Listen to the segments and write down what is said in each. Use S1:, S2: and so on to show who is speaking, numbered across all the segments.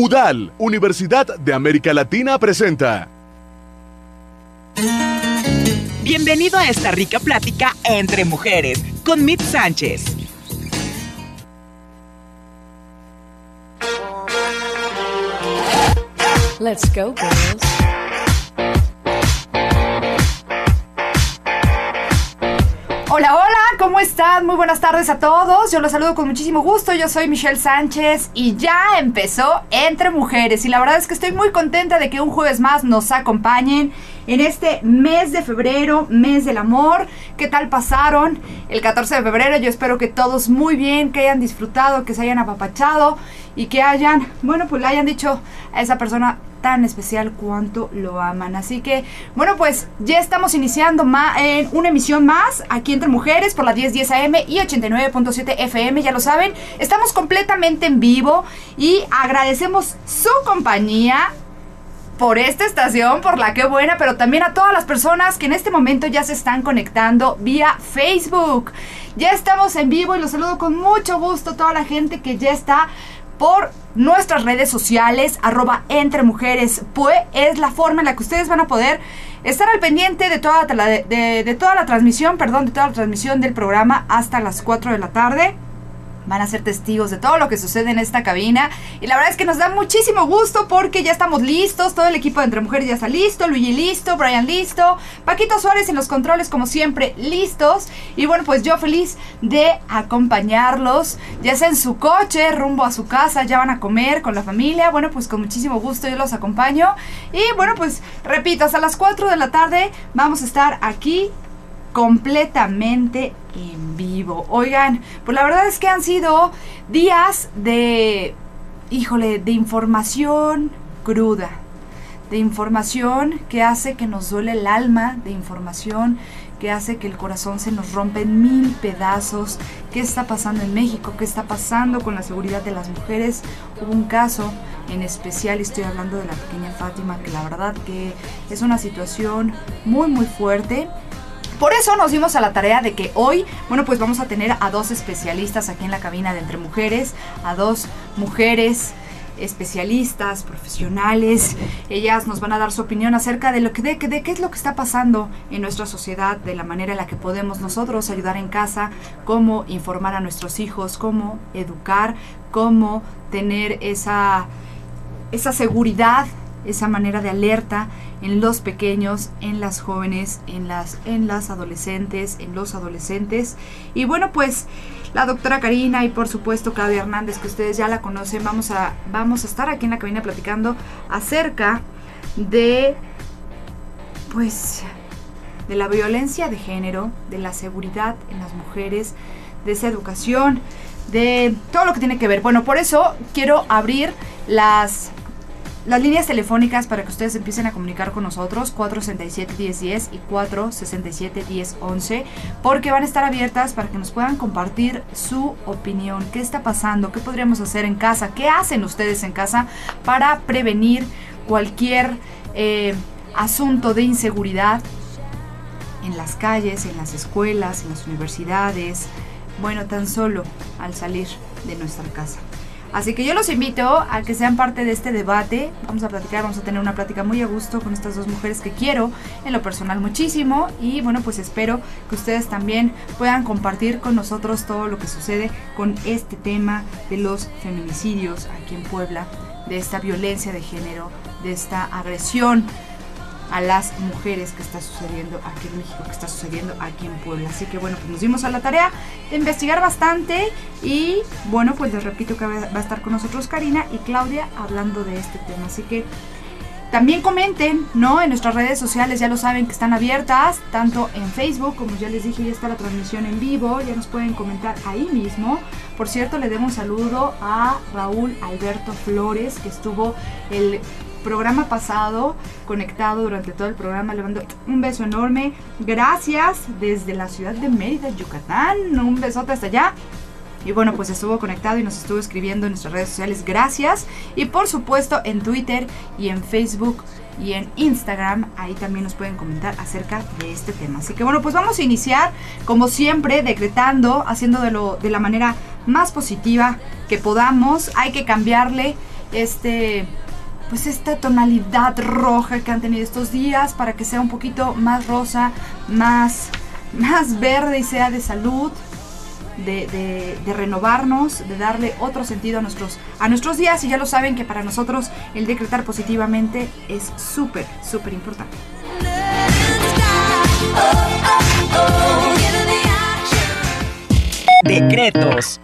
S1: UDAL, Universidad de América Latina, presenta.
S2: Bienvenido a esta rica plática entre mujeres con Mit Sánchez.
S3: Let's go, girls.
S4: Hola, hola, ¿cómo están? Muy buenas tardes a todos. Yo los saludo con muchísimo gusto. Yo soy Michelle Sánchez y ya empezó Entre Mujeres. Y la verdad es que estoy muy contenta de que un jueves más nos acompañen en este mes de febrero, mes del amor. ¿Qué tal pasaron el 14 de febrero? Yo espero que todos muy bien, que hayan disfrutado, que se hayan apapachado y que hayan, bueno, pues le hayan dicho a esa persona tan especial cuánto lo aman. Así que, bueno, pues ya estamos iniciando en una emisión más aquí entre mujeres por la 1010 AM y 89.7 FM, ya lo saben. Estamos completamente en vivo y agradecemos su compañía por esta estación, por la que buena, pero también a todas las personas que en este momento ya se están conectando vía Facebook. Ya estamos en vivo y los saludo con mucho gusto a toda la gente que ya está por nuestras redes sociales, arroba entre mujeres, pues es la forma en la que ustedes van a poder estar al pendiente de toda la, de, toda la transmisión, perdón, de toda la transmisión del programa hasta las 4 de la tarde van a ser testigos de todo lo que sucede en esta cabina. Y la verdad es que nos da muchísimo gusto porque ya estamos listos, todo el equipo de Entre Mujeres ya está listo, Luigi listo, Brian listo, Paquito Suárez en los controles como siempre listos. Y bueno, pues yo feliz de acompañarlos, ya sea en su coche, rumbo a su casa, ya van a comer con la familia. Bueno, pues con muchísimo gusto yo los acompaño. Y bueno, pues repito, hasta las 4 de la tarde vamos a estar aquí completamente en vivo. Oigan, pues la verdad es que han sido días de, híjole, de información cruda, de información que hace que nos duele el alma, de información que hace que el corazón se nos rompe en mil pedazos. ¿Qué está pasando en México? ¿Qué está pasando con la seguridad de las mujeres? Hubo un caso en especial, estoy hablando de la pequeña Fátima, que la verdad que es una situación muy muy fuerte por eso nos dimos a la tarea de que hoy, bueno, pues vamos a tener a dos especialistas aquí en la cabina de Entre Mujeres, a dos mujeres especialistas, profesionales. Ellas nos van a dar su opinión acerca de lo que de, de, qué es lo que está pasando en nuestra sociedad, de la manera en la que podemos nosotros ayudar en casa, cómo informar a nuestros hijos, cómo educar, cómo tener esa esa seguridad esa manera de alerta en los pequeños, en las jóvenes, en las, en las adolescentes, en los adolescentes. Y bueno, pues la doctora Karina y por supuesto Claudia Hernández, que ustedes ya la conocen, vamos a, vamos a estar aquí en la cabina platicando acerca de, pues, de la violencia de género, de la seguridad en las mujeres, de esa educación, de todo lo que tiene que ver. Bueno, por eso quiero abrir las las líneas telefónicas para que ustedes empiecen a comunicar con nosotros, 467-1010 y 467-1011, porque van a estar abiertas para que nos puedan compartir su opinión, qué está pasando, qué podríamos hacer en casa, qué hacen ustedes en casa para prevenir cualquier eh, asunto de inseguridad en las calles, en las escuelas, en las universidades, bueno, tan solo al salir de nuestra casa. Así que yo los invito a que sean parte de este debate. Vamos a platicar, vamos a tener una plática muy a gusto con estas dos mujeres que quiero en lo personal muchísimo. Y bueno, pues espero que ustedes también puedan compartir con nosotros todo lo que sucede con este tema de los feminicidios aquí en Puebla, de esta violencia de género, de esta agresión a las mujeres que está sucediendo aquí en México, que está sucediendo aquí en Puebla. Así que bueno, pues nos dimos a la tarea de investigar bastante y bueno, pues les repito que va a estar con nosotros Karina y Claudia hablando de este tema. Así que también comenten, ¿no? En nuestras redes sociales ya lo saben que están abiertas, tanto en Facebook, como ya les dije, ya está la transmisión en vivo, ya nos pueden comentar ahí mismo. Por cierto, le demos un saludo a Raúl Alberto Flores, que estuvo el programa pasado, conectado durante todo el programa. Le mando un beso enorme. Gracias desde la ciudad de Mérida, Yucatán. Un besote hasta allá. Y bueno, pues estuvo conectado y nos estuvo escribiendo en nuestras redes sociales. Gracias. Y por supuesto en Twitter y en Facebook y en Instagram. Ahí también nos pueden comentar acerca de este tema. Así que bueno, pues vamos a iniciar como siempre decretando, haciendo de, lo, de la manera más positiva que podamos. Hay que cambiarle este pues esta tonalidad roja que han tenido estos días para que sea un poquito más rosa, más, más verde y sea de salud, de, de- renovarnos, de darle otro sentido a nuestros, a nuestros días. Y ya lo saben que para nosotros el decretar positivamente es súper, súper importante.
S2: Decretos.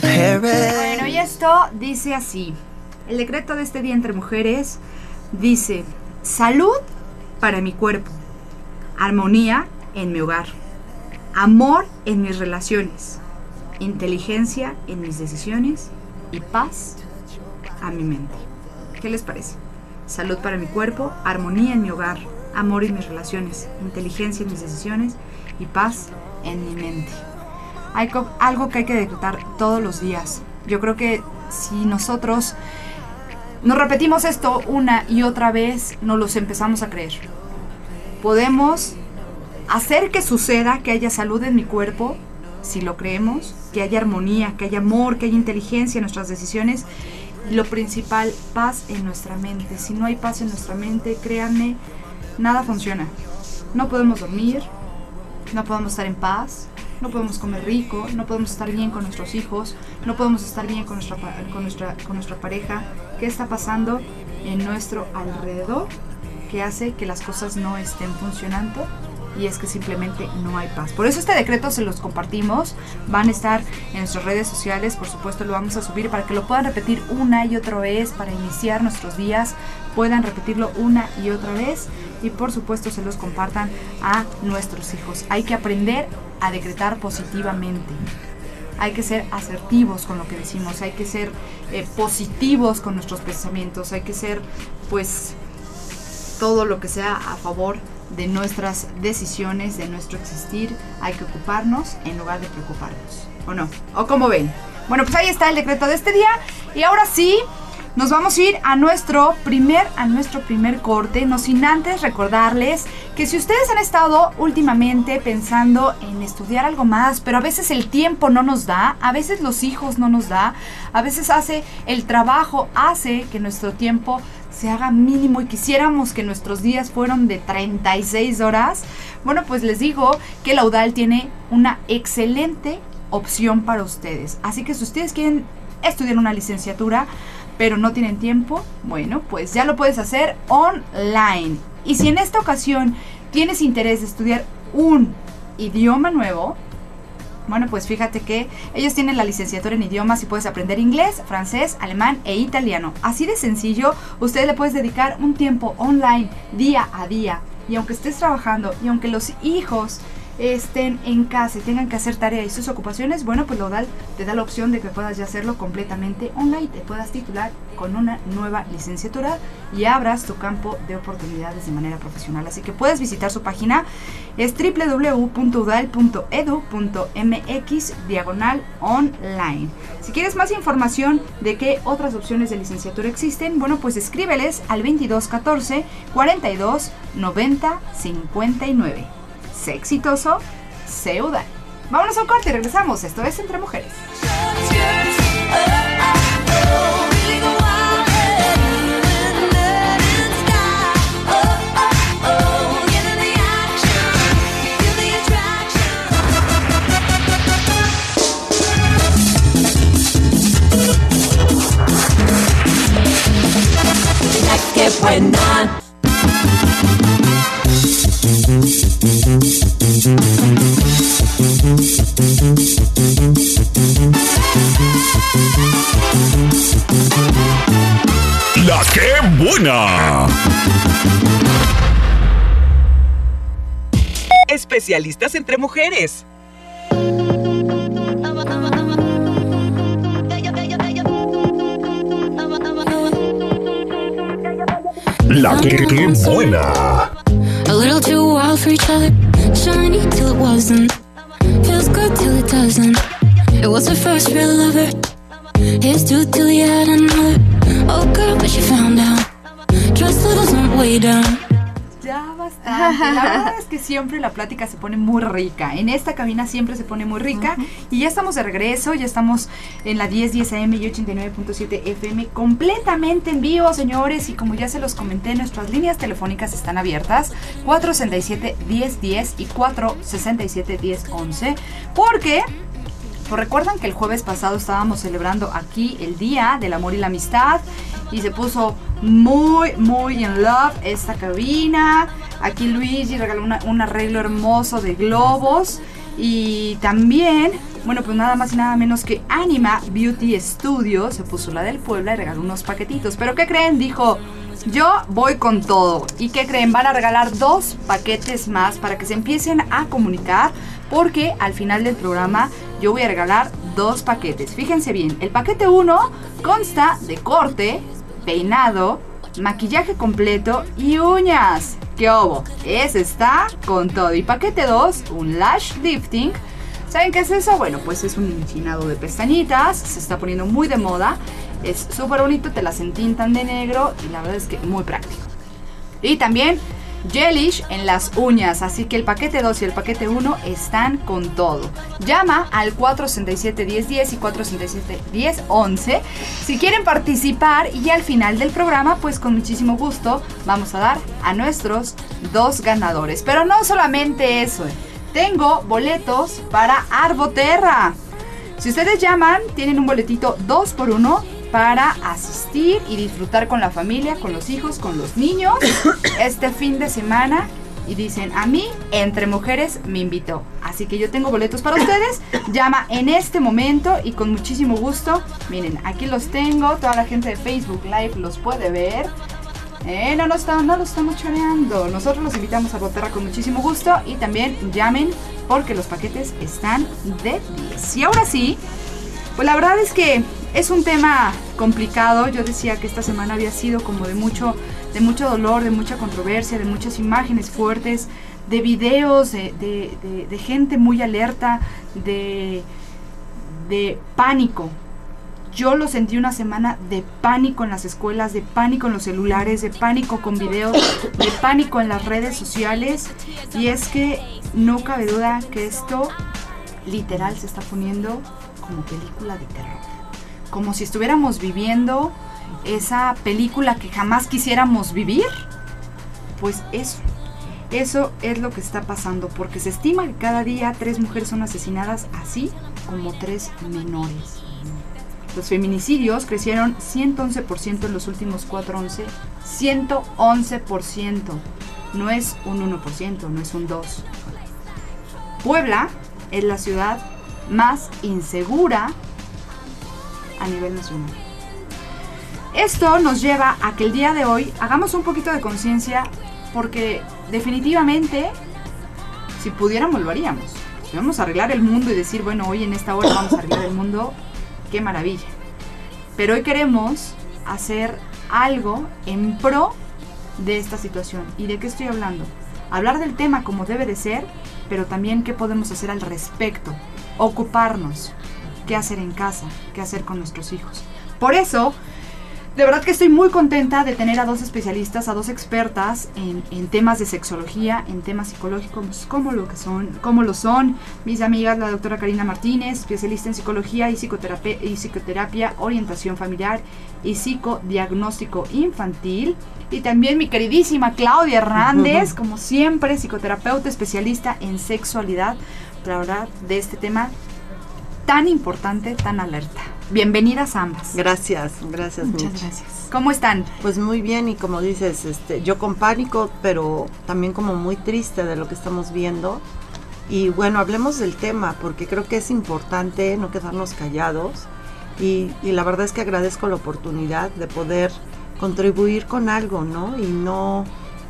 S4: Bueno, y esto dice así. El decreto de este día entre mujeres dice, salud para mi cuerpo, armonía en mi hogar, amor en mis relaciones, inteligencia en mis decisiones y paz a mi mente. ¿Qué les parece? Salud para mi cuerpo, armonía en mi hogar, amor en mis relaciones, inteligencia en mis decisiones y paz en mi mente. Hay algo que hay que decretar todos los días. Yo creo que si nosotros nos repetimos esto una y otra vez, nos los empezamos a creer. Podemos hacer que suceda, que haya salud en mi cuerpo, si lo creemos, que haya armonía, que haya amor, que haya inteligencia en nuestras decisiones. Lo principal, paz en nuestra mente. Si no hay paz en nuestra mente, créanme, nada funciona. No podemos dormir, no podemos estar en paz, no podemos comer rico, no podemos estar bien con nuestros hijos, no podemos estar bien con nuestra, con nuestra, con nuestra pareja. ¿Qué está pasando en nuestro alrededor que hace que las cosas no estén funcionando? Y es que simplemente no hay paz. Por eso este decreto se los compartimos. Van a estar en nuestras redes sociales. Por supuesto lo vamos a subir para que lo puedan repetir una y otra vez. Para iniciar nuestros días. Puedan repetirlo una y otra vez. Y por supuesto se los compartan a nuestros hijos. Hay que aprender a decretar positivamente. Hay que ser asertivos con lo que decimos. Hay que ser eh, positivos con nuestros pensamientos. Hay que ser pues todo lo que sea a favor de nuestras decisiones, de nuestro existir, hay que ocuparnos en lugar de preocuparnos. ¿O no? ¿O como ven? Bueno, pues ahí está el decreto de este día. Y ahora sí, nos vamos a ir a nuestro primer, a nuestro primer corte. No sin antes recordarles que si ustedes han estado últimamente pensando en estudiar algo más, pero a veces el tiempo no nos da, a veces los hijos no nos da, a veces hace el trabajo, hace que nuestro tiempo se haga mínimo y quisiéramos que nuestros días fueron de 36 horas, bueno, pues les digo que la UDAL tiene una excelente opción para ustedes. Así que si ustedes quieren estudiar una licenciatura, pero no tienen tiempo, bueno, pues ya lo puedes hacer online. Y si en esta ocasión tienes interés de estudiar un idioma nuevo, bueno, pues fíjate que ellos tienen la licenciatura en idiomas y puedes aprender inglés, francés, alemán e italiano. Así de sencillo, usted le puedes dedicar un tiempo online día a día. Y aunque estés trabajando y aunque los hijos estén en casa y tengan que hacer tarea y sus ocupaciones, bueno, pues Laudal te da la opción de que puedas ya hacerlo completamente online, te puedas titular con una nueva licenciatura y abras tu campo de oportunidades de manera profesional. Así que puedes visitar su página, es www.udal.edu.mx diagonal online. Si quieres más información de qué otras opciones de licenciatura existen, bueno, pues escríbeles al 2214 42 90 59 exitoso, sé UDAL. Vámonos a un corte y regresamos. Esto es Entre Mujeres.
S2: Especialistas entre mujeres.
S1: La que buena.
S5: A little too wild for each other. Shiny till it wasn't. Feels good till it doesn't. It was her first real lover. Here's two till he
S4: La verdad es que siempre la plática se pone muy rica. En esta cabina siempre se pone muy rica. Y ya estamos de regreso, ya estamos en la 1010 AM y 89.7 FM completamente en vivo, señores. Y como ya se los comenté, nuestras líneas telefónicas están abiertas. 467-1010 y 467-1011. Porque pues recuerdan que el jueves pasado estábamos celebrando aquí el Día del Amor y la Amistad y se puso muy, muy en love esta cabina. Aquí Luigi regaló un arreglo hermoso de globos y también, bueno, pues nada más y nada menos que Anima Beauty Studio se puso la del Puebla y regaló unos paquetitos. Pero ¿qué creen? Dijo, yo voy con todo. ¿Y qué creen? Van a regalar dos paquetes más para que se empiecen a comunicar porque al final del programa yo voy a regalar dos paquetes. Fíjense bien, el paquete 1 consta de corte, peinado, maquillaje completo y uñas. ¿Qué obo? Ese está con todo. Y paquete 2, un lash lifting. ¿Saben qué es eso? Bueno, pues es un enchinado de pestañitas, se está poniendo muy de moda, es súper bonito, te las entintan de negro y la verdad es que muy práctico. Y también Gelish en las uñas, así que el paquete 2 y el paquete 1 están con todo. Llama al 467-1010 y 467-1011 si quieren participar y al final del programa, pues con muchísimo gusto vamos a dar a nuestros dos ganadores. Pero no solamente eso, eh. tengo boletos para Arboterra. Si ustedes llaman, tienen un boletito 2 por 1 para asistir y disfrutar con la familia, con los hijos, con los niños este fin de semana. Y dicen, a mí, entre mujeres, me invitó. Así que yo tengo boletos para ustedes. Llama en este momento y con muchísimo gusto. Miren, aquí los tengo. Toda la gente de Facebook Live los puede ver. Eh, no, no, estamos, no lo estamos choreando. Nosotros los invitamos a Boterra con muchísimo gusto. Y también llamen porque los paquetes están de 10. Y ahora sí, pues la verdad es que es un tema complicado. Yo decía que esta semana había sido como de mucho, de mucho dolor, de mucha controversia, de muchas imágenes fuertes, de videos, de, de- de- de gente muy alerta, de, de pánico. Yo lo sentí una semana de pánico en las escuelas, de pánico en los celulares, de pánico con videos, de pánico en las redes sociales. Y es que no cabe duda que esto literal se está poniendo como película de terror. Como si estuviéramos viviendo esa película que jamás quisiéramos vivir. Pues eso, eso es lo que está pasando, porque se estima que cada día tres mujeres son asesinadas, así como tres menores. Los feminicidios crecieron 111% en los últimos 4 11, 111%. No es un 1%, no es un 2%. Puebla es la ciudad más insegura a nivel nacional. Esto nos lleva a que el día de hoy hagamos un poquito de conciencia porque definitivamente si pudiéramos lo haríamos. Si vamos a arreglar el mundo y decir, bueno, hoy en esta hora vamos a arreglar el mundo, qué maravilla. Pero hoy queremos hacer algo en pro de esta situación. ¿Y de qué estoy hablando? Hablar del tema como debe de ser, pero también qué podemos hacer al respecto. Ocuparnos. ¿Qué hacer en casa? ¿Qué hacer con nuestros hijos? Por eso, de verdad que estoy muy contenta de tener a dos especialistas, a dos expertas en, en temas de sexología, en temas psicológicos, como lo que son, como lo son mis amigas, la doctora Karina Martínez, especialista en psicología y psicoterapia, y psicoterapia, orientación familiar y psicodiagnóstico infantil. Y también mi queridísima Claudia Hernández, como siempre, psicoterapeuta especialista en sexualidad, para hablar de este tema tan importante, tan alerta. Bienvenidas ambas.
S6: Gracias, gracias,
S4: Muchas gracias. ¿Cómo están?
S6: Pues muy bien y como dices, este, yo con pánico, pero también como muy triste de lo que estamos viendo. Y bueno, hablemos del tema porque creo que es importante no quedarnos callados. Y, y la verdad es que agradezco la oportunidad de poder contribuir con algo, ¿no? Y no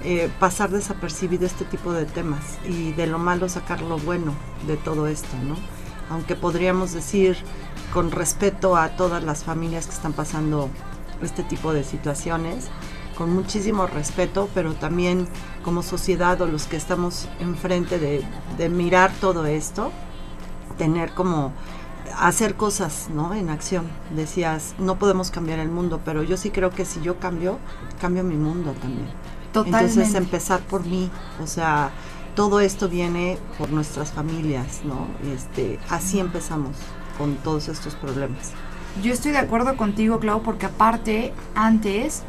S6: eh, pasar desapercibido este tipo de temas y de lo malo sacar lo bueno de todo esto, ¿no? Aunque podríamos decir con respeto a todas las familias que están pasando este tipo de situaciones, con muchísimo respeto, pero también como sociedad o los que estamos enfrente de, de mirar todo esto, tener como hacer cosas, ¿no? En acción. Decías, no podemos cambiar el mundo, pero yo sí creo que si yo cambio, cambio mi mundo también.
S4: Totalmente.
S6: Entonces empezar por mí, o sea, todo esto viene por nuestras familias, ¿no? Este, así empezamos con todos estos problemas.
S4: Yo estoy de acuerdo contigo, Clau, porque aparte, antes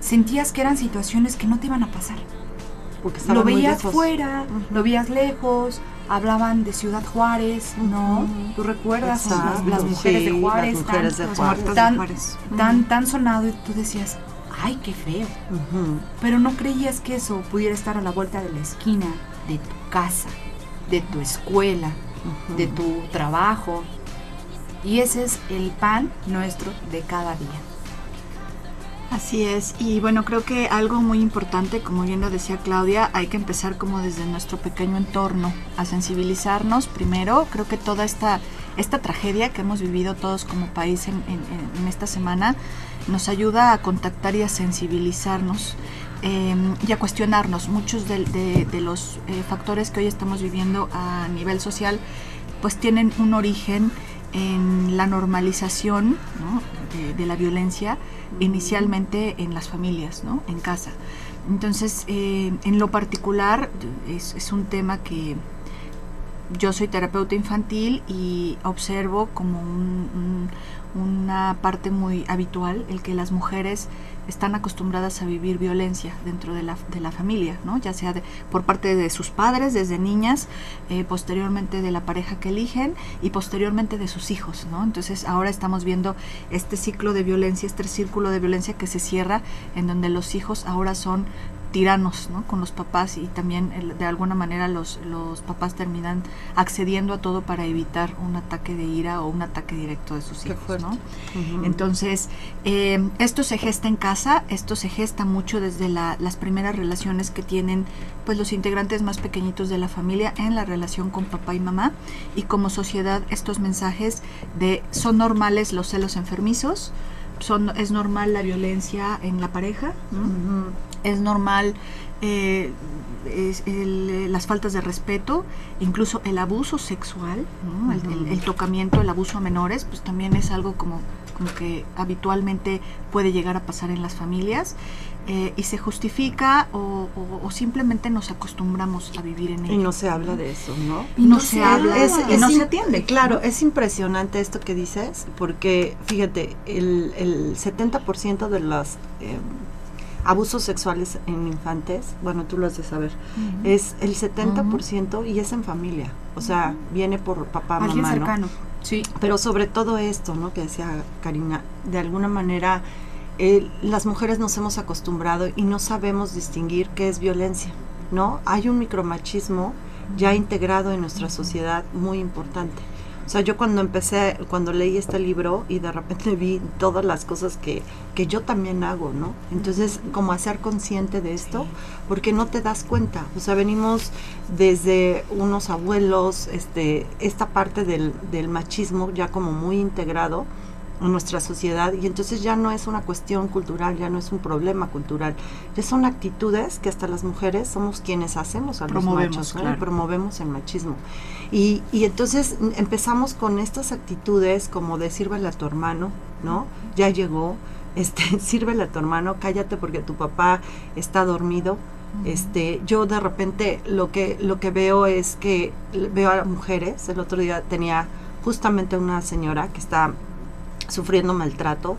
S4: sentías que eran situaciones que no te iban a pasar.
S6: Porque estaban
S4: Lo veías fuera, lo veías lejos, hablaban de Ciudad Juárez, ¿no? ¿Tú recuerdas a las,
S6: Exacto,
S4: las mujeres
S6: sí,
S4: de Juárez?
S6: las mujeres
S4: tan,
S6: de Juárez.
S4: tan-
S7: Juárez.
S4: tan, tan sonado y tú decías, ay, qué feo. Pero no creías que eso pudiera estar a la vuelta de la esquina de tu casa, de tu escuela, de tu trabajo. Y ese es el pan nuestro de cada día.
S7: Así es, y bueno, creo que algo muy importante, como bien lo decía Claudia, hay que empezar como desde nuestro pequeño entorno, a sensibilizarnos primero. Creo que toda esta, esta tragedia que hemos vivido todos como país en, en- en esta semana nos ayuda a contactar y a sensibilizarnos eh, y a cuestionarnos. Muchos de, de- de los eh, factores que hoy estamos viviendo a nivel social, pues tienen un origen en la normalización ¿no? de, de la violencia inicialmente en las familias, ¿no? en casa. Entonces, eh, en lo particular, es, es un tema que yo soy terapeuta infantil y observo como un- un- una parte muy habitual el que las mujeres están acostumbradas a vivir violencia dentro de la, de la familia, ¿no? ya sea de- por parte de sus padres desde niñas, eh, posteriormente de la pareja que eligen y posteriormente de sus hijos. ¿no? Entonces ahora estamos viendo este ciclo de violencia, este círculo de violencia que se cierra en donde los hijos ahora son tiranos ¿no? con los papás y también el- de alguna manera los, los papás terminan accediendo a todo para evitar un ataque de ira o un ataque directo de sus
S6: Qué
S7: hijos. ¿no? Entonces, eh, esto se gesta en casa, esto se gesta mucho desde la- las primeras relaciones que tienen pues los integrantes más pequeñitos de la familia en la relación con papá y mamá y como sociedad estos mensajes de son normales los celos enfermizos, son, es normal la violencia en la pareja. Es normal eh, es el, eh, las faltas de respeto, incluso el abuso sexual, ¿no? el, el- el tocamiento, el abuso a menores, pues también es algo como, como que habitualmente puede llegar a pasar en las familias eh, y se justifica o, o- o simplemente nos acostumbramos a vivir en ello.
S6: Y no se habla de eso, ¿no?
S7: Y no se habla, y no se atiende.
S6: Claro, es impresionante esto que dices, porque fíjate, el, el 70% de los eh, abusos sexuales en infantes, bueno, tú lo has de saber, es el 70% y es en familia. O sea, viene por papá,
S4: Alguien
S6: mamá, ¿no?
S4: cercano. Sí.
S6: Pero sobre todo esto, ¿no? Que decía Karina, de alguna manera eh, las mujeres nos hemos acostumbrado y no sabemos distinguir qué es violencia, ¿no? Hay un micromachismo ya integrado en nuestra sociedad muy importante. O sea, yo cuando empecé, cuando leí este libro y de repente vi todas las cosas que, que yo también hago, ¿no? Entonces, como hacer consciente de esto, porque no te das cuenta. O sea, venimos desde unos abuelos, este, esta parte del, del machismo ya como muy integrado nuestra sociedad y entonces ya no es una cuestión cultural, ya no es un problema cultural, ya son actitudes que hasta las mujeres somos quienes hacemos a
S7: Promovemos,
S6: los machos, ¿no?
S7: claro.
S6: promovemos el machismo. Y, y entonces empezamos con estas actitudes como de sírvele a tu hermano, ¿no? Ya llegó, este, sírvele a tu hermano, cállate porque tu papá está dormido. Este, yo de repente lo que lo que veo es que veo a mujeres. El otro día tenía justamente una señora que está sufriendo maltrato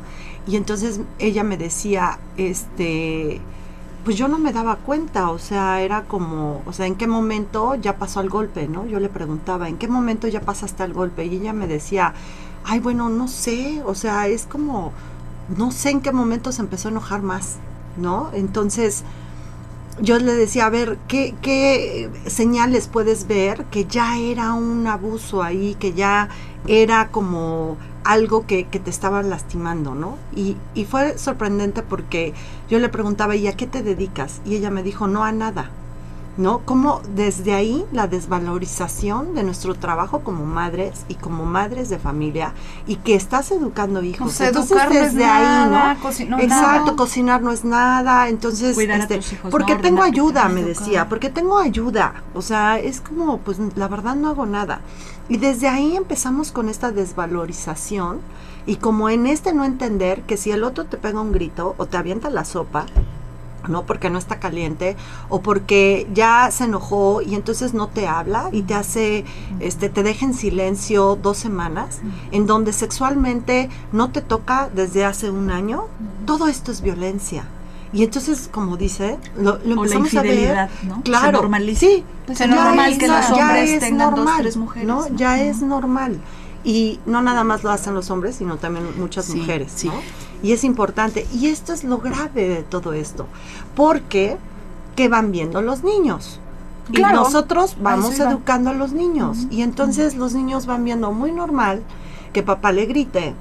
S6: y entonces ella me decía, este, pues yo no me daba cuenta, o sea, era como, o sea, ¿en qué momento ya pasó el golpe, no? Yo le preguntaba, ¿en qué momento ya pasaste el golpe? Y ella me decía, ay, bueno, no sé, o sea, es como, no sé en qué momento se empezó a enojar más, ¿no? Entonces, yo le decía, a ver, ¿qué, qué señales puedes ver que ya era un abuso ahí, que ya era como algo que, que te estaba lastimando, ¿no? Y, y fue sorprendente porque yo le preguntaba, ¿y a qué te dedicas? Y ella me dijo, no a nada, ¿no? Como desde ahí la desvalorización de nuestro trabajo como madres y como madres de familia y que estás educando hijos.
S4: O sea,
S6: Entonces, desde ahí, ¿no? Exacto,
S4: nada.
S6: cocinar no es nada, entonces,
S7: Cuidar a
S6: este,
S7: tus hijos,
S6: porque
S7: ¿no?
S6: tengo ayuda, me
S7: Educar.
S6: decía, porque tengo ayuda, o sea, es como, pues la verdad no hago nada. Y desde ahí empezamos con esta desvalorización y como en este no entender que si el otro te pega un grito o te avienta la sopa, ¿no? Porque no está caliente o porque ya se enojó y entonces no te habla y te hace, este, te deja en silencio dos semanas, en donde sexualmente no te toca desde hace un año, todo esto es violencia. Y entonces, como dice, lo, lo
S7: O la
S6: empezamos a ver.
S7: infidelidad, ¿no? Se
S6: Claro,
S7: normaliza.
S6: sí,
S7: Pues es normal
S6: es
S7: que los hombres
S6: es
S7: tengan dos,
S6: normal,
S7: tres mujeres,
S6: ¿no?
S7: ¿no?
S6: Ya es normal. Y no nada más lo hacen los hombres, sino también muchas
S7: Sí,
S6: mujeres,
S7: sí.
S6: ¿no? Y es importante. Y esto es lo grave de todo esto. Porque, ¿qué van viendo los niños?
S4: Claro.
S6: Y nosotros vamos educando a los niños. Y entonces los niños van viendo muy normal que papá le grite,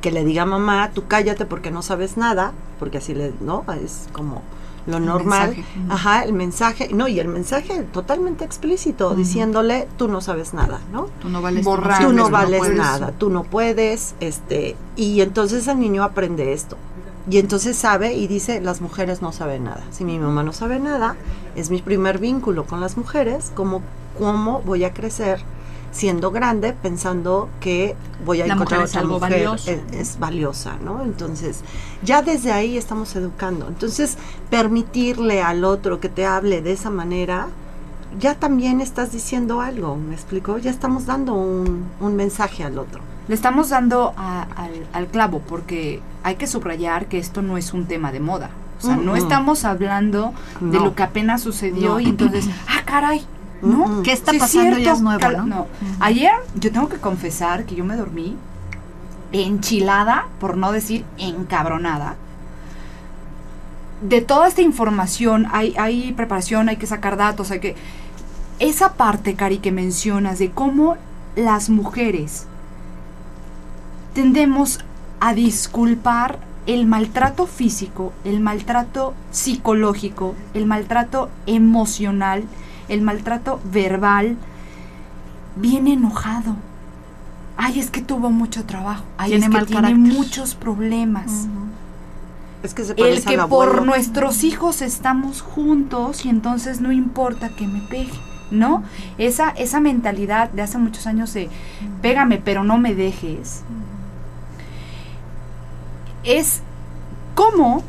S6: que le diga a mamá, tú cállate porque no sabes nada, porque así le, ¿no? Es como lo
S7: El
S6: normal.
S7: mensaje.
S6: Ajá, el mensaje, no, y el mensaje totalmente explícito, diciéndole, tú no sabes nada, ¿no?
S7: Tú no vales
S4: Borrar.
S6: tú no vales nada, tú no puedes, este, y entonces el niño aprende esto. Y entonces sabe y dice, las mujeres no saben nada. Si mi mamá no sabe nada, es mi primer vínculo con las mujeres, ¿cómo, cómo voy a crecer siendo grande pensando que voy a
S7: La
S6: encontrar
S7: mujer es
S6: otra
S7: algo
S6: mujer
S7: valioso.
S6: es, es valiosa, ¿no? Entonces, ya desde ahí estamos educando. Entonces, permitirle al otro que te hable de esa manera, ya también estás diciendo algo, ¿me explico? Ya estamos dando un, un mensaje al otro.
S4: Le estamos dando a- al, al clavo porque hay que subrayar que esto no es un tema de moda. O sea, no estamos hablando de lo que apenas sucedió
S6: No.
S4: y entonces, ah, caray, ¿no?
S7: ¿Qué está
S4: Sí,
S7: pasando? ya es nuevo, ¿no?
S4: Ayer yo tengo que confesar que yo me dormí enchilada, por no decir encabronada. De toda esta información, hay, hay preparación, hay que sacar datos, hay que... Esa parte, Cari, que mencionas de cómo las mujeres tendemos a disculpar el maltrato físico, el maltrato psicológico, el maltrato emocional, el maltrato verbal, bien enojado. Ay, es que tuvo mucho trabajo. Ay,
S7: Tiene
S4: es que
S7: mal
S4: tiene
S7: carácter.
S4: muchos problemas.
S6: Es que se
S4: El
S6: parece
S4: que
S6: al
S4: por nuestros hijos estamos juntos y entonces no importa que me pegue, ¿no? Esa, esa mentalidad de hace muchos años de pégame pero no me dejes. Es como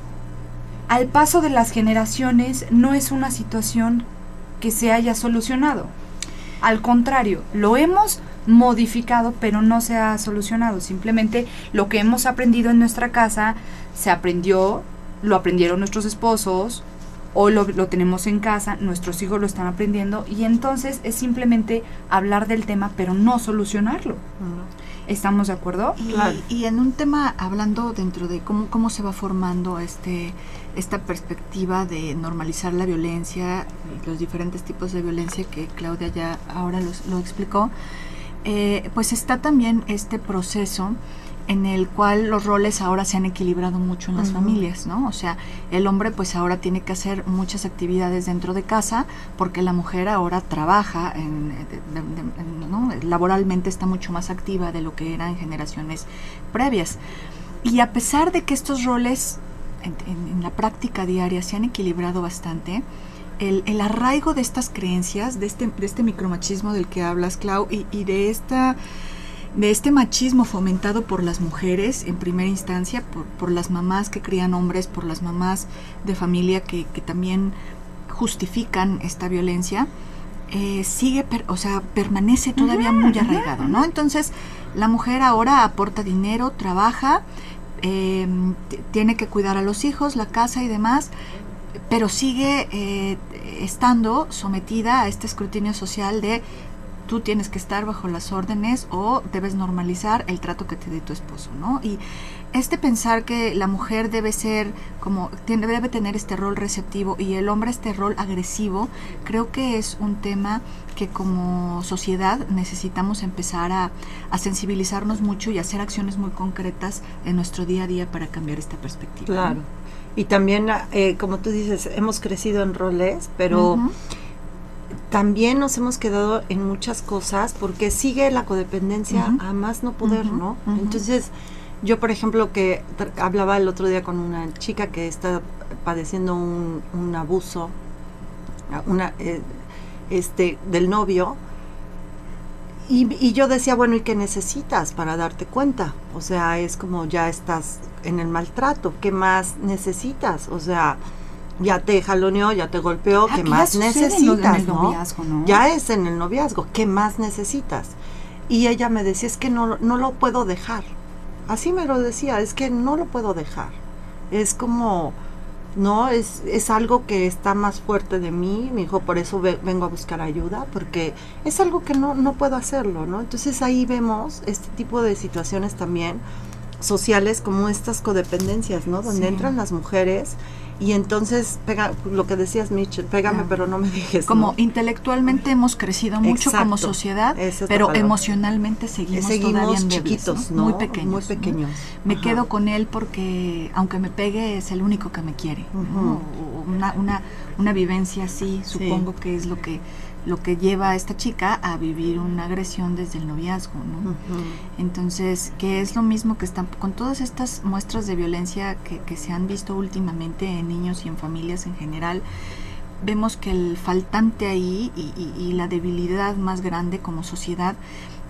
S4: al paso de las generaciones no es una situación se haya solucionado. Al contrario, lo hemos modificado, pero no se ha solucionado. Simplemente lo que hemos aprendido en nuestra casa se aprendió, lo aprendieron nuestros esposos, o lo, lo tenemos en casa, nuestros hijos lo están aprendiendo, y entonces es simplemente hablar del tema, pero no solucionarlo. ¿Estamos de acuerdo?
S7: Y,
S6: Claro.
S7: y en un tema, hablando dentro de cómo, cómo se va formando este esta perspectiva de normalizar la violencia, y los diferentes tipos de violencia que Claudia ya ahora los- lo explicó, eh, pues está también este proceso en el cual los roles ahora se han equilibrado mucho en las
S6: Ujú.
S7: familias, ¿no? O sea, el hombre pues ahora tiene que hacer muchas actividades dentro de casa porque la mujer ahora trabaja, en, de- de- de- ¿no? laboralmente está mucho más activa de lo que era en generaciones previas. Y a pesar de que estos roles en, en- en la práctica diaria se han equilibrado bastante, el, el arraigo de estas creencias, de este, de este micromachismo del que hablas, Clau, y, y de esta de este machismo fomentado por las mujeres en primera instancia, por, por las mamás que crían hombres, por las mamás de familia que, que también justifican esta violencia, eh, sigue, per- o sea, permanece todavía muy arraigado, ¿no? Entonces, la mujer ahora aporta dinero, trabaja, eh, t- tiene que cuidar a los hijos, la casa y demás, pero sigue eh, estando sometida a este escrutinio social de tú tienes que estar bajo las órdenes o debes normalizar el trato que te dé tu esposo, ¿no? Y este pensar que la mujer debe ser como tiene, debe tener este rol receptivo y el hombre este rol agresivo, creo que es un tema que como sociedad necesitamos empezar a, a sensibilizarnos mucho y hacer acciones muy concretas en nuestro día a día para cambiar esta perspectiva. ¿no?
S6: Claro. Y también, eh, como tú dices, hemos crecido en roles, pero. También nos hemos quedado en muchas cosas porque sigue la codependencia a más no poder, ¿no? Entonces, yo, por ejemplo, que hablaba el otro día con una chica que está padeciendo un, un abuso, una, eh, este, del novio, y, y yo decía, bueno, ¿y qué necesitas para darte cuenta? O sea, es como ya estás en el maltrato, ¿qué más necesitas? O sea, ya te jaloneó, ya te golpeó,
S4: Ah,
S6: ¿qué más necesitas?
S4: en
S6: no?
S4: noviazgo, ¿no?
S6: Ya es en el noviazgo, ¿qué más necesitas? Y ella me decía, es que no, no lo puedo dejar. Así me lo decía, es que no lo puedo dejar. Es como, no, es, es algo que está más fuerte de mí. Me dijo, por eso ve- vengo a buscar ayuda, porque es algo que no, no puedo hacerlo, ¿no? Entonces ahí vemos este tipo de situaciones también sociales como estas codependencias, ¿no? Donde
S4: Sí.
S6: entran las mujeres y entonces pega lo que decías Mitchell, pégame
S7: Ah.
S6: pero no me dejes.
S7: Como
S6: ¿no?
S7: intelectualmente hemos crecido mucho como sociedad, pero emocionalmente seguimos, todavía en bebés,
S6: chiquitos,
S7: ¿no?
S6: ¿no?
S7: Muy pequeños.
S6: Muy
S7: ¿no?
S6: pequeños.
S7: Me quedo con él porque, aunque me pegue, es el único que me quiere. Una, una, una vivencia así, supongo que es lo que, lo que lleva a esta chica a vivir una agresión desde el noviazgo. ¿no? Entonces, que es lo mismo que están con todas estas muestras de violencia que, que se han visto últimamente en niños y en familias en general, vemos que el faltante ahí y, y- y la debilidad más grande como sociedad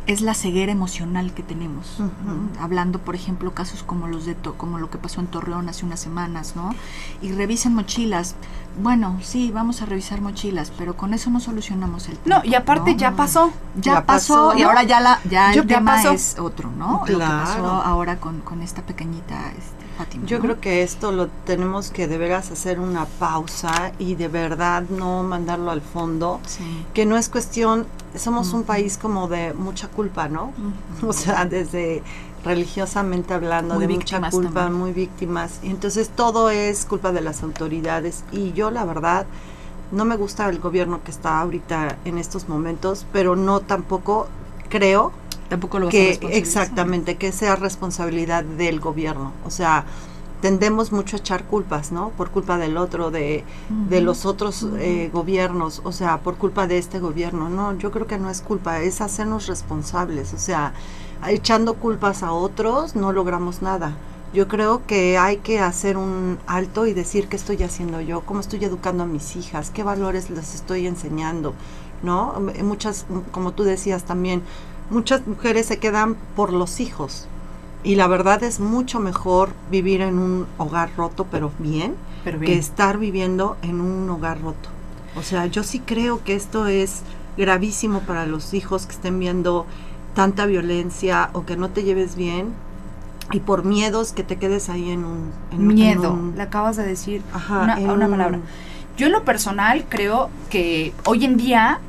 S7: es la ceguera emocional que tenemos.
S6: Ujú.
S7: ¿no? Hablando, por ejemplo, casos como los de To- como lo que pasó en Torreón hace unas semanas, ¿no? Y revisen mochilas. Bueno, sí, vamos a revisar mochilas, pero con eso no solucionamos el tema.
S4: No, y aparte
S7: ¿no?
S4: ya pasó.
S7: Ya,
S6: Ya
S7: pasó,
S6: pasó,
S7: y ahora ya la ya
S4: Yo-
S7: el
S4: ya
S7: tema
S4: pasó.
S7: es otro, ¿no? Lo que pasó
S6: Claro.
S7: ahora con, con esta pequeñita este, Fátima.
S6: Yo
S7: ¿no?
S6: creo que esto lo tenemos que de veras hacer una pausa y de verdad no mandarlo al fondo,
S7: sí.
S6: que no es cuestión, somos un país como de mucha culpa, ¿no? O sea, desde religiosamente hablando,
S7: Muy
S6: de mucha culpa,
S7: también.
S6: muy víctimas. Y entonces todo es culpa de las autoridades. Y yo la verdad no me gusta el gobierno que está ahorita en estos momentos, pero no tampoco creo
S7: Tampoco lo
S6: que exactamente que sea responsabilidad del gobierno o sea tendemos mucho a echar culpas no por culpa del otro de, de los otros eh, gobiernos o sea por culpa de este gobierno. No yo creo que no es culpa es hacernos responsables o sea echando culpas a otros no logramos nada. Yo creo que hay que hacer un alto y decir qué estoy haciendo yo, cómo estoy educando a mis hijas, qué valores les estoy enseñando, ¿no? Muchas, como tú decías también, muchas mujeres se quedan por los hijos. Y la verdad es mucho mejor vivir en un hogar roto, pero bien,
S4: Pero
S6: que estar viviendo en un hogar roto. O sea, yo sí creo que esto es gravísimo para los hijos que estén viendo tanta violencia o que no te lleves bien y por miedos que te quedes ahí en un en
S4: Miedo.
S6: un-
S4: Le acabas de decir
S6: Ajá,
S4: una,
S6: en
S4: una
S6: un-
S4: palabra. Yo en lo personal creo que hoy en día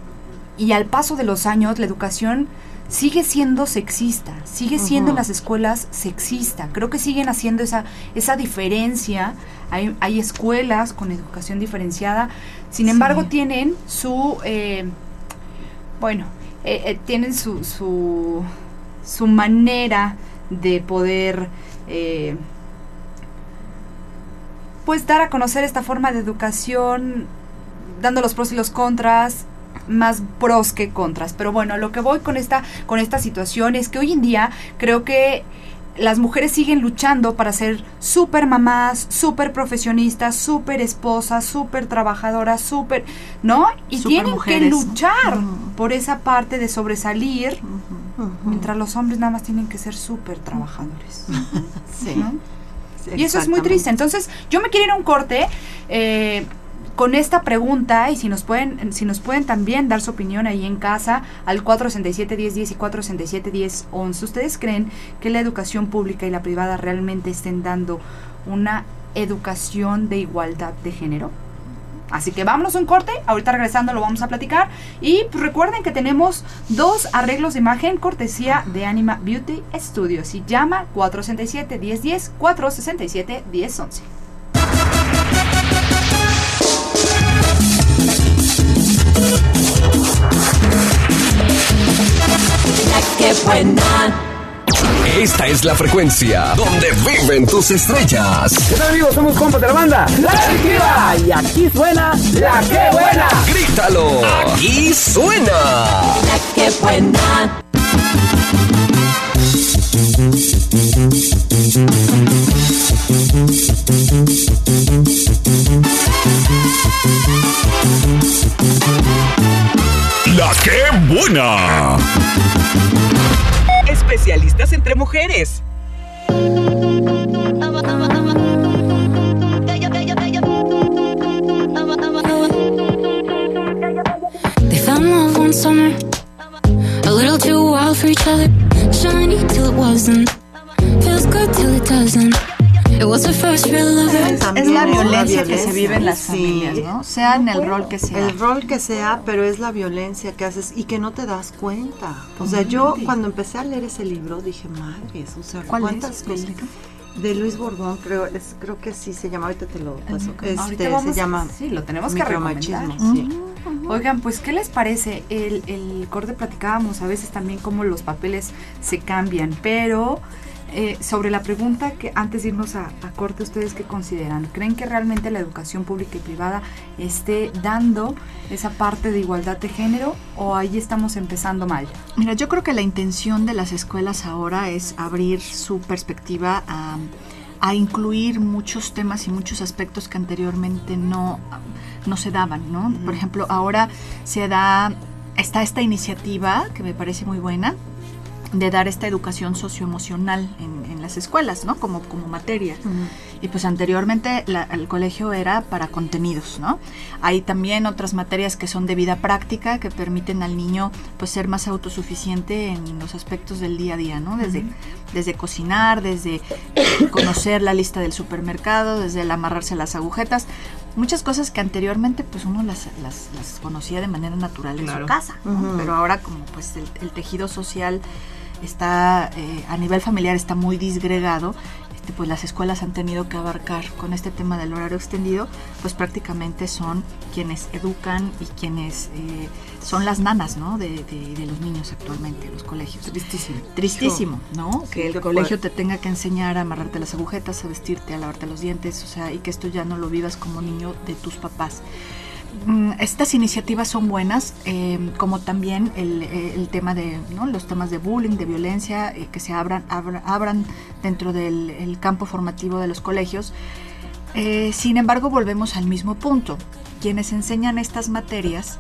S4: y al paso de los años la educación sigue siendo sexista, sigue siendo en
S6: Ujú.
S4: las escuelas sexista. Creo que siguen haciendo esa, esa diferencia. Hay, hay escuelas con educación diferenciada, sin
S7: Sí.
S4: embargo tienen su, eh, bueno, eh, eh, tienen su, su, su manera de poder... eh, pues dar a conocer esta forma de educación, dando los pros y los contras, más pros que contras. Pero bueno, lo que voy con esta, con esta situación es que hoy en día creo que las mujeres siguen luchando para ser súper mamás, súper profesionistas, súper esposas, súper trabajadoras, súper, ¿no? Y tienen que luchar por esa parte de sobresalir, mientras los hombres nada más tienen que ser súper trabajadores.
S6: Sí,
S4: ¿no? Y eso es muy triste. Entonces, yo me quiero ir a un corte eh, con esta pregunta y si nos pueden si nos pueden también dar su opinión ahí en casa al 467-1010 y 467-1011. ¿Ustedes creen que la educación pública y la privada realmente estén dando una educación de igualdad de género? Así que vámonos un corte, ahorita regresando lo vamos a platicar y pues recuerden que tenemos dos arreglos de imagen cortesía de Anima Beauty Studios y llama 467-1010, 467-1011.
S3: La que buena.
S8: Esta es la frecuencia donde viven tus estrellas.
S9: ¿Qué tal amigos? Somos compas de la banda La Adictiva y aquí suena La Que Buena.
S8: Grítalo. Aquí suena.
S3: La que buena.
S1: La que buena.
S2: Especialistas entre mujeres.
S7: Las
S6: sí.
S7: familias, ¿no? Sea en el rol que sea.
S6: El rol que sea, pero es la violencia que haces y que no te das cuenta. O sea, yo cuando empecé a leer ese libro dije, madres, o sea,
S7: ¿Cuál
S6: ¿cuántas cosas? De Luis Borbón, creo, es, creo que sí se llama, ahorita te lo paso. Este,
S4: vamos
S6: se llama
S4: sí, lo tenemos que recomendar.
S6: sí.
S4: Oigan, pues, ¿qué les parece? El, el corte platicábamos a veces también cómo los papeles se cambian, pero eh, sobre la pregunta que antes de irnos a, a corte, ¿ustedes qué consideran? ¿Creen que realmente la educación pública y privada esté dando esa parte de igualdad de género o ahí estamos empezando mal?
S7: Mira, yo creo que la intención de las escuelas ahora es abrir su perspectiva a, a incluir muchos temas y muchos aspectos que anteriormente no, no se daban, ¿no? Por ejemplo, ahora se da, está esta iniciativa que me parece muy buena de dar esta educación socioemocional en, en las escuelas, ¿no? Como, como materia. Y pues anteriormente la- el colegio era para contenidos, ¿no? Hay también otras materias que son de vida práctica que permiten al niño pues ser más autosuficiente en los aspectos del día a día, ¿no? Desde, desde cocinar, desde conocer la lista del supermercado, desde el amarrarse las agujetas, muchas cosas que anteriormente pues uno las, las, las conocía de manera natural en su casa, ¿no? Pero ahora como pues el, el tejido social está eh, a nivel familiar está muy disgregado este, pues las escuelas han tenido que abarcar con este tema del horario extendido pues prácticamente son quienes educan y quienes eh, son las nanas ¿no? de, de- de los niños actualmente los colegios
S4: Tristísimo.
S7: tristísimo no
S6: Sí,
S7: que el colegio te tenga que enseñar a amarrarte las agujetas a vestirte a lavarte los dientes o sea y que esto ya no lo vivas como niño de tus papás estas iniciativas son buenas, eh, como también el, eh, el tema de ¿no? los temas de bullying, de violencia, eh, que se abran, abra- abran dentro del el campo formativo de los colegios. Eh, sin embargo, volvemos al mismo punto. Quienes enseñan estas materias,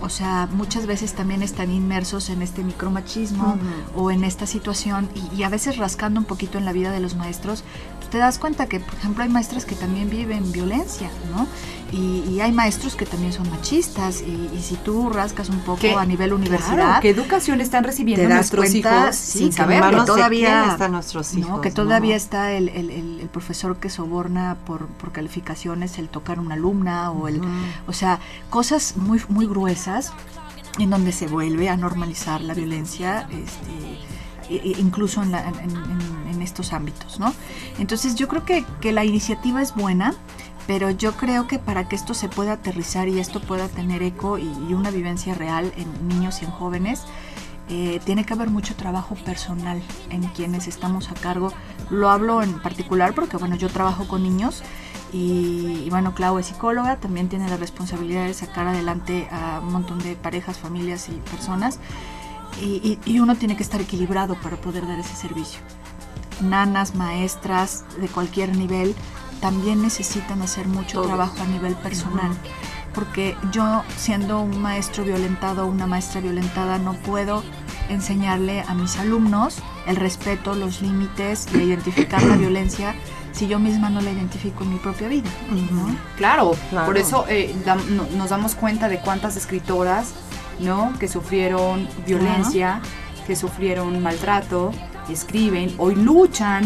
S7: o sea, muchas veces también están inmersos en este micromachismo o en esta situación y, y a veces rascando un poquito en la vida de los maestros, te das cuenta que, por ejemplo, hay maestras que también viven violencia, ¿no? Y, y hay maestros que también son machistas y, y si tú rascas un poco
S4: ¿Qué?
S7: a nivel universidad,
S4: Claro, ¿qué educación están recibiendo
S7: te das
S4: nuestros
S7: cuenta,
S4: hijos
S7: sí,
S4: sin
S7: que
S6: manos de
S7: todavía
S6: están nuestros
S7: ¿no?
S6: hijos,
S7: que
S6: ¿no?
S7: todavía está el, el- el- el profesor que soborna por, por calificaciones, el tocar a una alumna o el, o sea, cosas muy muy gruesas en donde se vuelve a normalizar la violencia, este, incluso en, la- en- en- en estos ámbitos, ¿no? Entonces yo creo que, que la iniciativa es buena, pero yo creo que para que esto se pueda aterrizar y esto pueda tener eco y, y una vivencia real en niños y en jóvenes, eh, tiene que haber mucho trabajo personal en quienes estamos a cargo. Lo hablo en particular porque, bueno, yo trabajo con niños y, y, bueno, Clau es psicóloga, también tiene la responsabilidad de sacar adelante a un montón de parejas, familias y personas. Y, y- y uno tiene que estar equilibrado para poder dar ese servicio. Nanas, maestras de cualquier nivel también necesitan hacer mucho
S6: Todos.
S7: trabajo a nivel personal. Porque yo, siendo un maestro violentado o una maestra violentada, no puedo enseñarle a mis alumnos el respeto, los límites y a identificar la violencia si yo misma no la identifico en mi propia vida. ¿no?
S4: Claro,
S6: Claro.
S4: por eso eh, no- nos damos cuenta de cuántas escritoras, ¿no? Que sufrieron violencia, que sufrieron maltrato, escriben, hoy luchan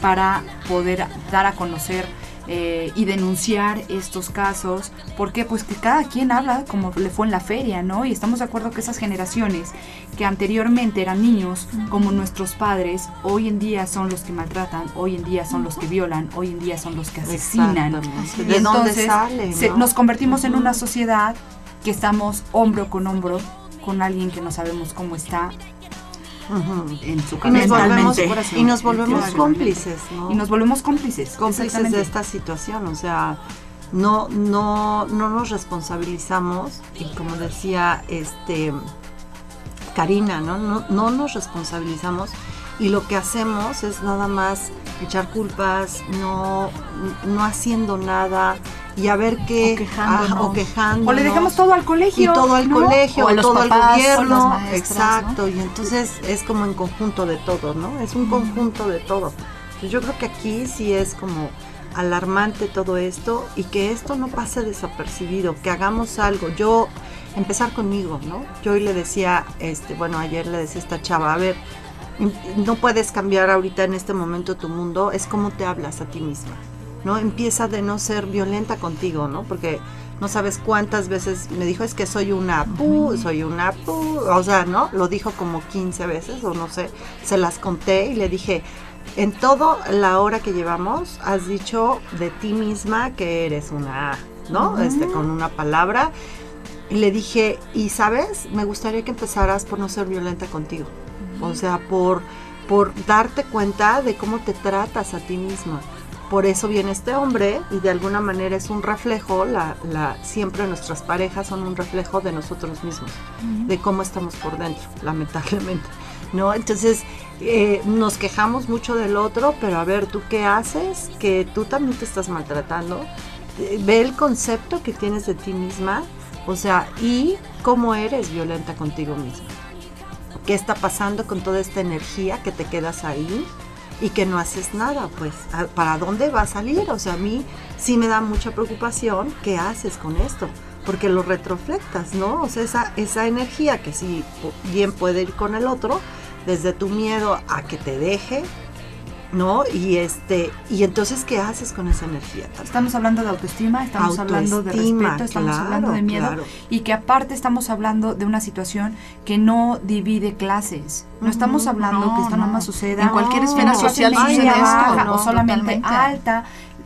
S4: para poder dar a conocer eh, y denunciar estos casos. ¿Por qué? Pues que cada quien habla como le fue en la feria, ¿no? Y estamos de acuerdo que esas generaciones que anteriormente eran niños, como nuestros padres, hoy en día son los que maltratan, hoy en día son los que violan, hoy en día son los que asesinan.
S6: ¿De dónde
S4: entonces se-
S6: no?
S4: nos convertimos en una sociedad que estamos hombro con hombro con alguien que no sabemos cómo está en su
S6: Y nos
S4: cabeza.
S6: volvemos,
S4: mentalmente.
S6: y nos volvemos cómplices, ¿no?
S4: Y nos volvemos cómplices.
S6: cómplices de esta situación, o sea, no, no, no nos responsabilizamos y como decía este Karina, ¿no? No, no nos responsabilizamos y lo que hacemos es nada más echar culpas, no, no haciendo nada y a ver qué
S7: O quejándonos.
S6: ah, o quejándonos.
S4: O le dejamos todo al colegio.
S6: y todo al
S4: ¿no?
S6: colegio,
S7: O a
S6: o
S7: los
S6: todo al
S7: papás,
S6: gobierno,
S7: maestras,
S6: exacto, y entonces es como en conjunto de todo, ¿no? Es un conjunto de todo. Entonces, yo creo que aquí sí es como alarmante todo esto y que esto no pase desapercibido, que hagamos algo. Yo empezar conmigo, ¿no? Yo hoy le decía, este, bueno, ayer le decía a esta chava, a ver, no puedes cambiar ahorita en este momento tu mundo, es como te hablas a ti misma, ¿no? Empieza de no ser violenta contigo, ¿no? Porque no sabes cuántas veces me dijo, es que soy una pu, soy una pu, o sea, ¿no? Lo dijo como 15 veces, o no sé, se las conté y le dije, en toda la hora que llevamos, has dicho de ti misma que eres una, ¿no? Este, con una palabra. Y le dije, y sabes, me gustaría que empezaras por no ser violenta contigo. O sea, por, por darte cuenta de cómo te tratas a ti misma. Por eso viene este hombre y de alguna manera es un reflejo, la, la, siempre nuestras parejas son un reflejo de nosotros mismos, de cómo estamos por dentro, lamentablemente. ¿no? Entonces eh, nos quejamos mucho del otro, pero a ver, ¿tú qué haces? Que tú también te estás maltratando. Eh, Ve el concepto que tienes de ti misma, o sea, y cómo eres violenta contigo misma. ¿Qué está pasando con toda esta energía que te quedas ahí? Y que no haces nada, pues, ¿para dónde va a salir? O sea, a mí sí me da mucha preocupación qué haces con esto, porque lo retroflectas, ¿no? O sea, esa, esa energía que sí bien puede ir con el otro, desde tu miedo a que te deje, ¿no? Y este, y entonces, ¿qué haces con esa energía?
S4: Estamos hablando de autoestima, estamos hablando de respeto, estamos
S6: claro,
S4: hablando de miedo
S6: claro.
S4: y que aparte estamos hablando de una situación que no divide clases. No estamos hablando
S7: No,
S4: que esto
S7: no.
S4: nada más suceda
S7: En cualquier esfera social sucede esto,
S4: baja,
S7: no,
S4: o solamente
S7: totalmente.
S4: alta.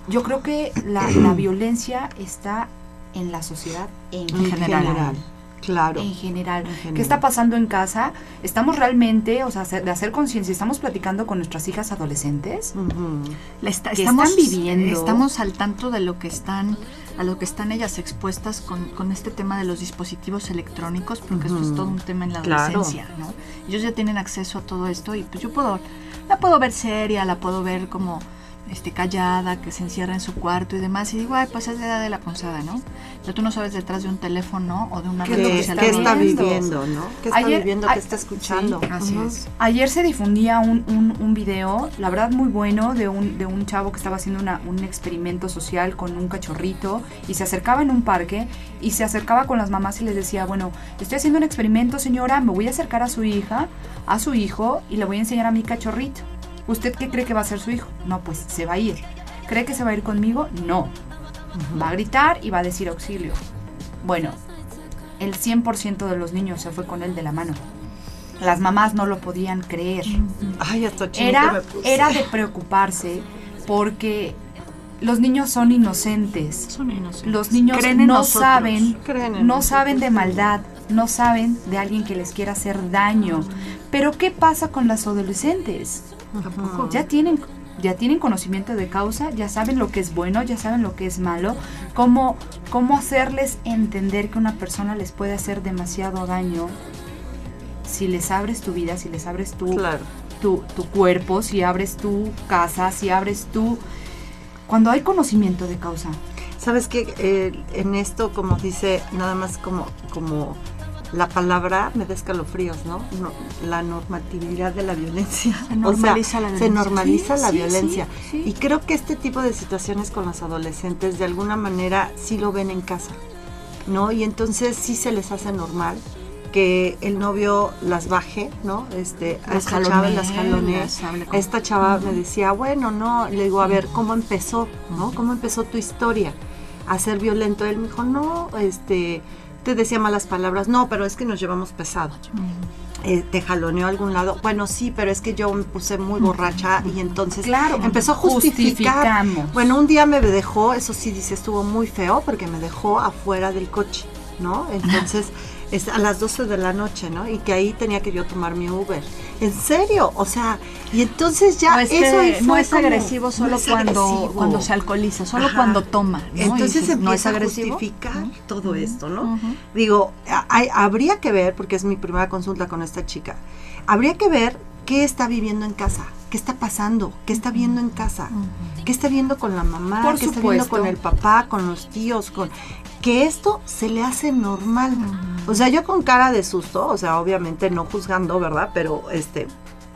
S4: Yo creo que la, la violencia está en la sociedad en,
S6: En
S4: general.
S6: general, claro.
S4: En general.
S6: En
S4: ¿Qué está pasando en casa? Estamos realmente, o sea, de hacer conciencia, estamos platicando con nuestras hijas adolescentes.
S7: Está-
S4: que
S7: estamos,
S4: están viviendo.
S7: Estamos al tanto de lo que están, a lo que están ellas expuestas con, con este tema de los dispositivos electrónicos, porque esto es todo un tema en la
S6: Claro.
S7: adolescencia, ¿no? Ellos ya tienen acceso a todo esto y pues yo puedo, la puedo ver seria, la puedo ver como este callada, que se encierra en su cuarto y demás, y digo, ay, pues es la edad de la ponzada, ¿no? Pero tú no sabes detrás de un teléfono o de una
S4: ¿Qué que
S6: ¿Qué,
S7: social
S4: está
S6: qué está
S4: viviendo?
S6: no? ¿Qué está
S4: Ayer-
S6: viviendo? ¿Qué está escuchando?
S7: Sí, así es.
S4: Ayer se difundía un, un, un video, la verdad muy bueno, de un, de un chavo que estaba haciendo una- un experimento social con un cachorrito y se acercaba en un parque y se acercaba con las mamás y les decía, bueno, estoy haciendo un experimento señora, me voy a acercar a su hija, a su hijo y le voy a enseñar a mi cachorrito. ¿Usted qué cree que va a hacer su hijo? No, pues se va a ir. ¿Cree que se va a ir conmigo? No. Va a gritar y va a decir auxilio. Bueno, el 100% de los niños se fue con él de la mano. Las mamás no lo podían creer.
S6: Ay, hasta me
S4: Era,
S6: puse.
S4: era de preocuparse porque los niños son inocentes.
S7: Son inocentes.
S4: Los niños
S7: Creen
S4: no
S7: nosotros.
S4: saben,
S6: Creen
S4: no
S6: nosotros.
S4: saben de maldad, no saben de alguien que les quiera hacer daño. Pero ¿qué pasa con las adolescentes? Ya tienen ya tienen conocimiento de causa, ya saben lo que es bueno, ya saben lo que es malo, cómo, cómo hacerles entender que una persona les puede hacer demasiado daño si les abres tu vida, si les abres tu,
S6: Claro.
S4: tu, tu cuerpo, si abres tu casa, si abres tu... Cuando hay conocimiento de causa.
S6: Sabes que en esto, como dice, nada más como, como la palabra me da escalofríos, ¿no? No, La normatividad de la violencia.
S7: Se normaliza la
S6: Se
S7: violencia.
S6: normaliza
S4: Sí,
S6: la
S4: sí,
S6: violencia.
S4: sí, sí.
S6: Y creo que este tipo de situaciones con los adolescentes de alguna manera sí lo ven en casa, ¿no? Y entonces sí se les hace normal que el novio las baje, ¿no? Este, a
S7: Las
S6: esta chava las
S7: con-
S6: Esta chava me decía, bueno, no, le digo, a ver, ¿cómo empezó? ¿No? ¿Cómo empezó tu historia? A ser violento. Él me dijo, no, este, te decía malas palabras, no, pero es que nos llevamos pesado. Eh, te jaloneó a algún lado. Bueno, sí, pero es que yo me puse muy borracha y entonces
S4: Claro,
S6: empezó a justificar. Bueno, un día me dejó, eso sí dice, estuvo muy feo porque me dejó afuera del coche, ¿no? Entonces, es a las 12 de la noche, ¿no? Y que ahí tenía que yo tomar mi Uber. ¿En serio? O sea, y entonces ya
S7: no es,
S6: eso
S7: que no es agresivo solo
S6: no es
S7: cuando,
S6: agresivo.
S7: cuando se alcoholiza, solo
S6: Ajá.
S7: cuando toma.
S6: Entonces
S7: dices,
S6: empieza
S7: ¿no es
S6: a justificar todo esto, ¿no? Digo, hay- habría que ver, porque es mi primera consulta con esta chica, habría que ver qué está viviendo en casa, qué está pasando, qué está viendo en casa, qué está viendo con la mamá,
S4: Por
S6: qué está viendo con el papá, con los tíos, con que esto se le hace normal. O sea, yo con cara de susto, o sea, obviamente no juzgando, ¿verdad? Pero este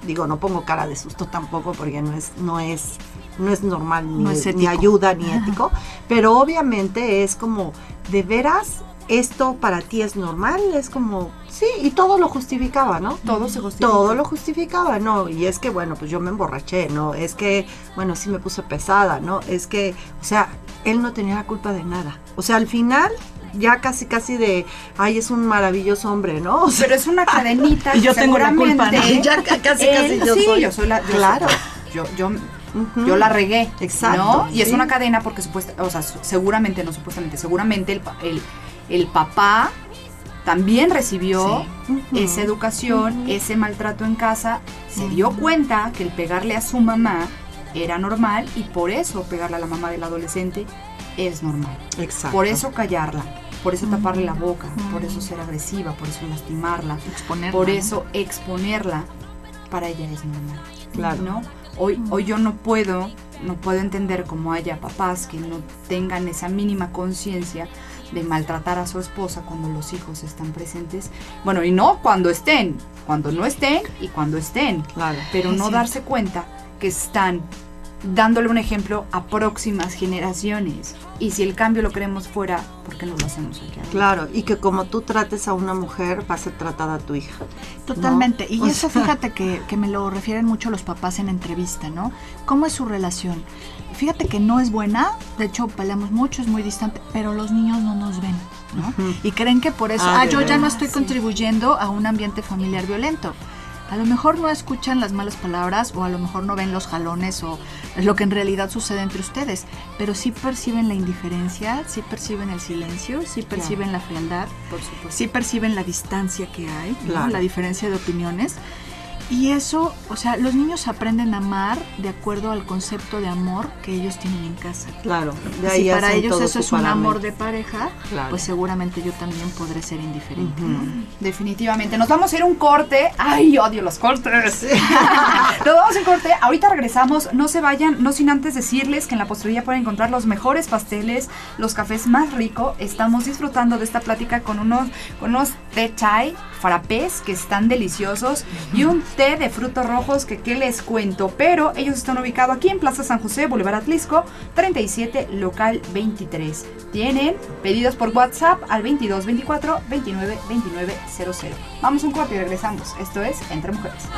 S6: digo, no pongo cara de susto tampoco porque no es no es no es normal ni,
S7: No es
S6: ni ayuda ni ético, pero obviamente es como de veras esto para ti es normal, es como, sí, y todo lo justificaba, ¿no?
S4: Todo se justifica.
S6: Todo lo justificaba, no, y es que, bueno, pues yo me emborraché, ¿no? Es que, bueno, sí me puse pesada, ¿no? Es que, o sea, él no tenía la culpa de nada. O sea, al final, ya casi, casi de, ay, es un maravilloso hombre, ¿no? O sea,
S4: Pero es una cadenita.
S7: Y yo tengo la culpa,
S6: Ya ca- casi,
S4: él-
S6: casi yo
S4: sí,
S6: soy.
S4: yo soy la. yo
S6: Claro.
S4: soy- yo, yo, yo la regué.
S6: Exacto,
S4: ¿no? Y es una cadena porque supuesta, o sea, seguramente, no supuestamente, seguramente el, el, el papá también recibió esa educación, ese maltrato en casa, se dio cuenta que el pegarle a su mamá era normal y por eso pegarle a la mamá del adolescente es normal.
S6: Exacto.
S4: Por eso callarla, por eso taparle la boca, por eso ser agresiva, por eso lastimarla,
S7: Exponerla,
S4: por eso exponerla, para ella es normal.
S6: Claro.
S4: ¿no? Hoy, hoy yo no puedo, no puedo entender cómo haya papás que no tengan esa mínima conciencia de maltratar a su esposa cuando los hijos están presentes. Bueno, y no cuando estén, cuando no estén y cuando estén.
S6: Claro.
S4: Pero no darse cuenta que están dándole un ejemplo a próximas generaciones. Y si el cambio lo queremos fuera, ¿por qué no lo hacemos aquí? adentro?
S6: Claro, y que como tú trates a una mujer, va a ser tratada a tu hija.
S7: Totalmente.
S6: ¿no?
S7: Y
S6: O
S7: eso
S6: sea,
S7: fíjate que, que me lo refieren mucho los papás en entrevista, ¿no? ¿Cómo es su relación? Fíjate que no es buena, de hecho peleamos mucho, es muy distante, pero los niños no nos ven, ¿no? Y creen que por eso,
S6: Ah,
S7: ah, yo ya no estoy
S4: sí.
S7: contribuyendo a un ambiente familiar violento. A lo mejor no escuchan las malas palabras o a lo mejor no ven los jalones o lo que en realidad sucede entre ustedes, pero sí perciben la indiferencia, sí perciben el silencio, sí perciben la frialdad,
S4: Por supuesto.
S7: sí perciben la distancia que hay, la diferencia de opiniones. Y eso, o sea, los niños aprenden a amar de acuerdo al concepto de amor que ellos tienen en casa.
S6: Claro, de
S7: si para ellos
S6: todo
S7: eso es un amor de pareja,
S6: Claro.
S7: pues seguramente yo también podré ser indiferente.
S4: Definitivamente. Nos vamos a ir a un corte. ¡Ay, odio los cortes! Nos vamos a un corte. Ahorita regresamos. No se vayan, no sin antes decirles que en la postrería pueden encontrar los mejores pasteles, los cafés más ricos. Estamos disfrutando de esta plática con unos, con unos té chai frappés que están deliciosos y un té de frutos rojos que qué les cuento. Pero ellos están ubicados aquí en Plaza San José, Boulevard Atlisco, 37, local 23. Tienen pedidos por WhatsApp al 22 24 29 29 00. Vamos un corte y regresamos. Esto es Entre Mujeres.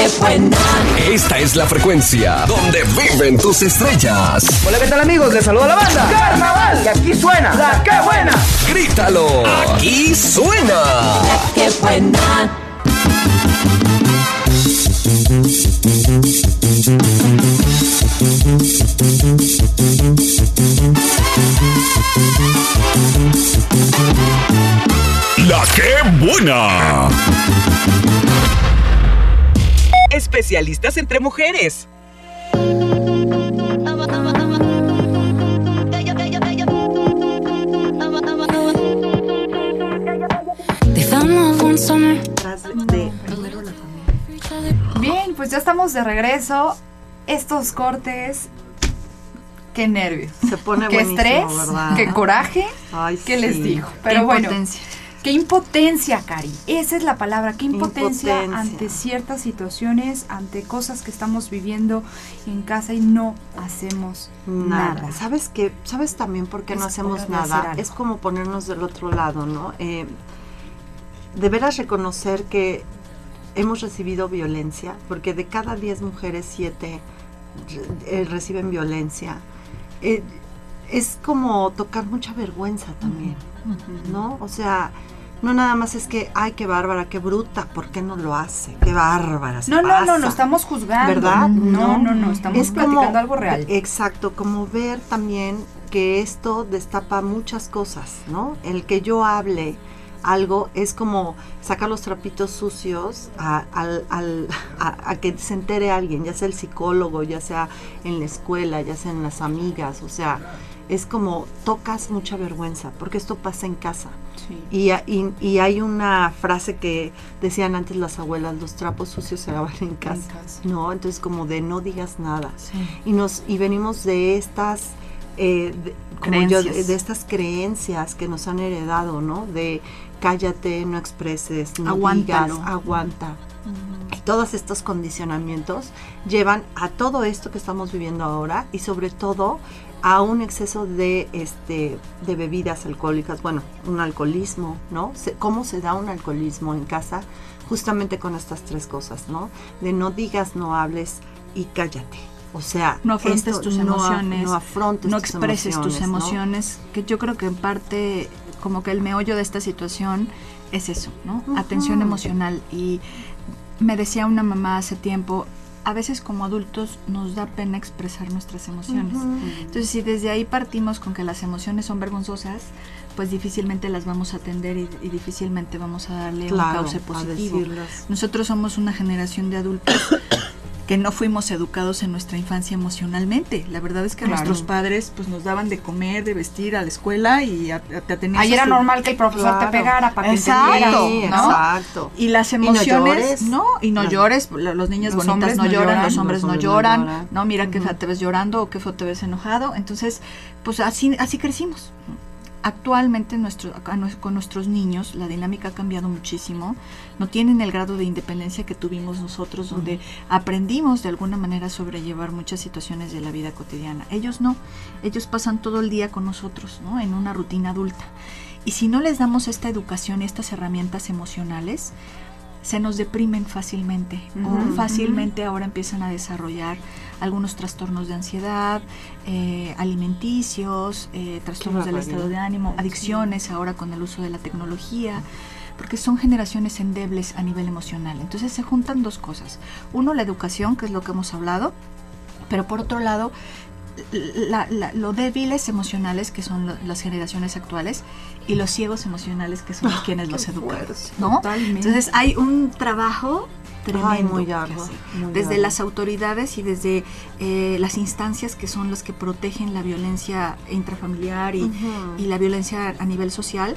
S3: La que buena.
S8: Esta es la frecuencia donde viven tus estrellas.
S9: Hola, ¿qué tal amigos? Les saluda la banda Carnaval y aquí suena La que buena.
S8: Grítalo. Aquí suena.
S3: La que buena.
S1: La que buena.
S2: Especialistas entre mujeres.
S4: Bien, pues ya estamos de regreso. Estos cortes. Qué nervios.
S6: se pone
S4: Qué estrés.
S6: ¿verdad?
S4: Qué coraje.
S6: Ay,
S4: ¿Qué les digo?
S7: Qué
S4: Pero bueno.
S7: impotencia.
S4: Qué impotencia, Cari. Esa es la palabra. Qué impotencia,
S6: Impotencia.
S4: ante ciertas situaciones, ante cosas que estamos viviendo en casa y no hacemos nada.
S6: Nada. ¿Sabes qué? ¿Sabes también por qué no hacemos nada? Es como ponernos del otro lado, ¿no? Eh, de veras reconocer que hemos recibido violencia, porque de cada 10 mujeres, 7 reciben violencia. Eh, es como tocar mucha vergüenza también, ¿no? O sea, no nada más es que, ay, qué bárbara, qué bruta, ¿por qué no lo hace? Qué bárbara. se
S4: No, no, no,
S6: pasa".
S4: no estamos juzgando.
S6: ¿Verdad?
S4: No, no, no, estamos
S6: Es como-
S4: platicando algo real.
S6: Exacto, como ver también que esto destapa muchas cosas, ¿no? El que yo hable algo es como sacar los trapitos sucios a, al- al- a- a que se entere alguien, ya sea el psicólogo, ya sea en la escuela, ya sea en las amigas, o sea, es como tocas mucha vergüenza, porque esto pasa en casa.
S4: Sí.
S6: Y, y- y hay una frase que decían antes las abuelas, los trapos sucios se lavan en casa,
S4: casa.
S6: ¿no? Entonces como de no digas nada.
S7: Sí.
S6: Y, nos, y venimos de estas, eh, de, como yo, de, estas creencias que nos han heredado, ¿no? De cállate, no expreses, no
S7: Aguántalo.
S6: digas, aguanta. Y todos estos condicionamientos llevan a todo esto que estamos viviendo ahora y sobre todo a un exceso de este de bebidas alcohólicas, bueno, un alcoholismo, ¿no? Se- ¿Cómo se da un alcoholismo en casa? Justamente con estas tres cosas, ¿no? De no digas, no hables y cállate. O sea,
S7: no afrontes tus
S6: no
S7: emociones,
S6: no afrontes
S7: no
S6: tus
S7: expreses tus
S6: ¿no?
S7: emociones, que yo creo que en parte como que el meollo de esta situación es eso, ¿no? Atención emocional y me decía una mamá hace tiempo, a veces como adultos nos da pena expresar nuestras emociones. Entonces, si desde ahí partimos con que las emociones son vergonzosas, pues difícilmente las vamos a atender y, y difícilmente vamos a darle un cauce positivo. Nosotros somos una generación de adultos que no fuimos educados en nuestra infancia emocionalmente. La verdad es que
S4: Claro.
S7: nuestros padres pues nos daban de comer, de vestir a la escuela y a- a- te
S4: Ahí
S7: a
S4: era
S7: su-
S4: normal que el profesor te pegara para que
S7: Exacto,
S4: ¿no?
S6: exacto.
S7: Y las
S6: Y no
S7: emociones,
S6: llores.
S7: no, y no llores, lo- los niños
S4: Los
S7: bonitas
S4: hombres
S7: no
S4: no
S7: lloran,
S4: lloran,
S7: los hombres
S6: los
S7: no
S6: hombres no
S7: lloran,
S6: lloran.
S7: no, mira fea te ves llorando o qué feo te ves enojado, entonces, pues así, así crecimos. Actualmente nuestro, con nuestros niños la dinámica ha cambiado muchísimo, no tienen el grado de independencia que tuvimos nosotros, donde aprendimos de alguna manera a sobrellevar muchas situaciones de la vida cotidiana. Ellos no, ellos pasan todo el día con nosotros, ¿no? En una rutina adulta. Y si no les damos esta educación y estas herramientas emocionales, se nos deprimen fácilmente o fácilmente ahora empiezan a desarrollar algunos trastornos de ansiedad, eh, alimenticios, eh, trastornos del estado de ánimo, adicciones ahora con el uso de la tecnología, porque son generaciones endebles a nivel emocional. Entonces se juntan dos cosas. Uno, la educación, que es lo que hemos hablado, pero por otro lado, la- la- lo débiles emocionales que son lo- las generaciones actuales y los ciegos emocionales que son quienes los educan, ¿no?
S4: Totalmente.
S7: Entonces hay un trabajo tremendo
S6: Ay, muy muy
S7: desde las autoridades y desde eh, las instancias que son las que protegen la violencia intrafamiliar y, la violencia a nivel social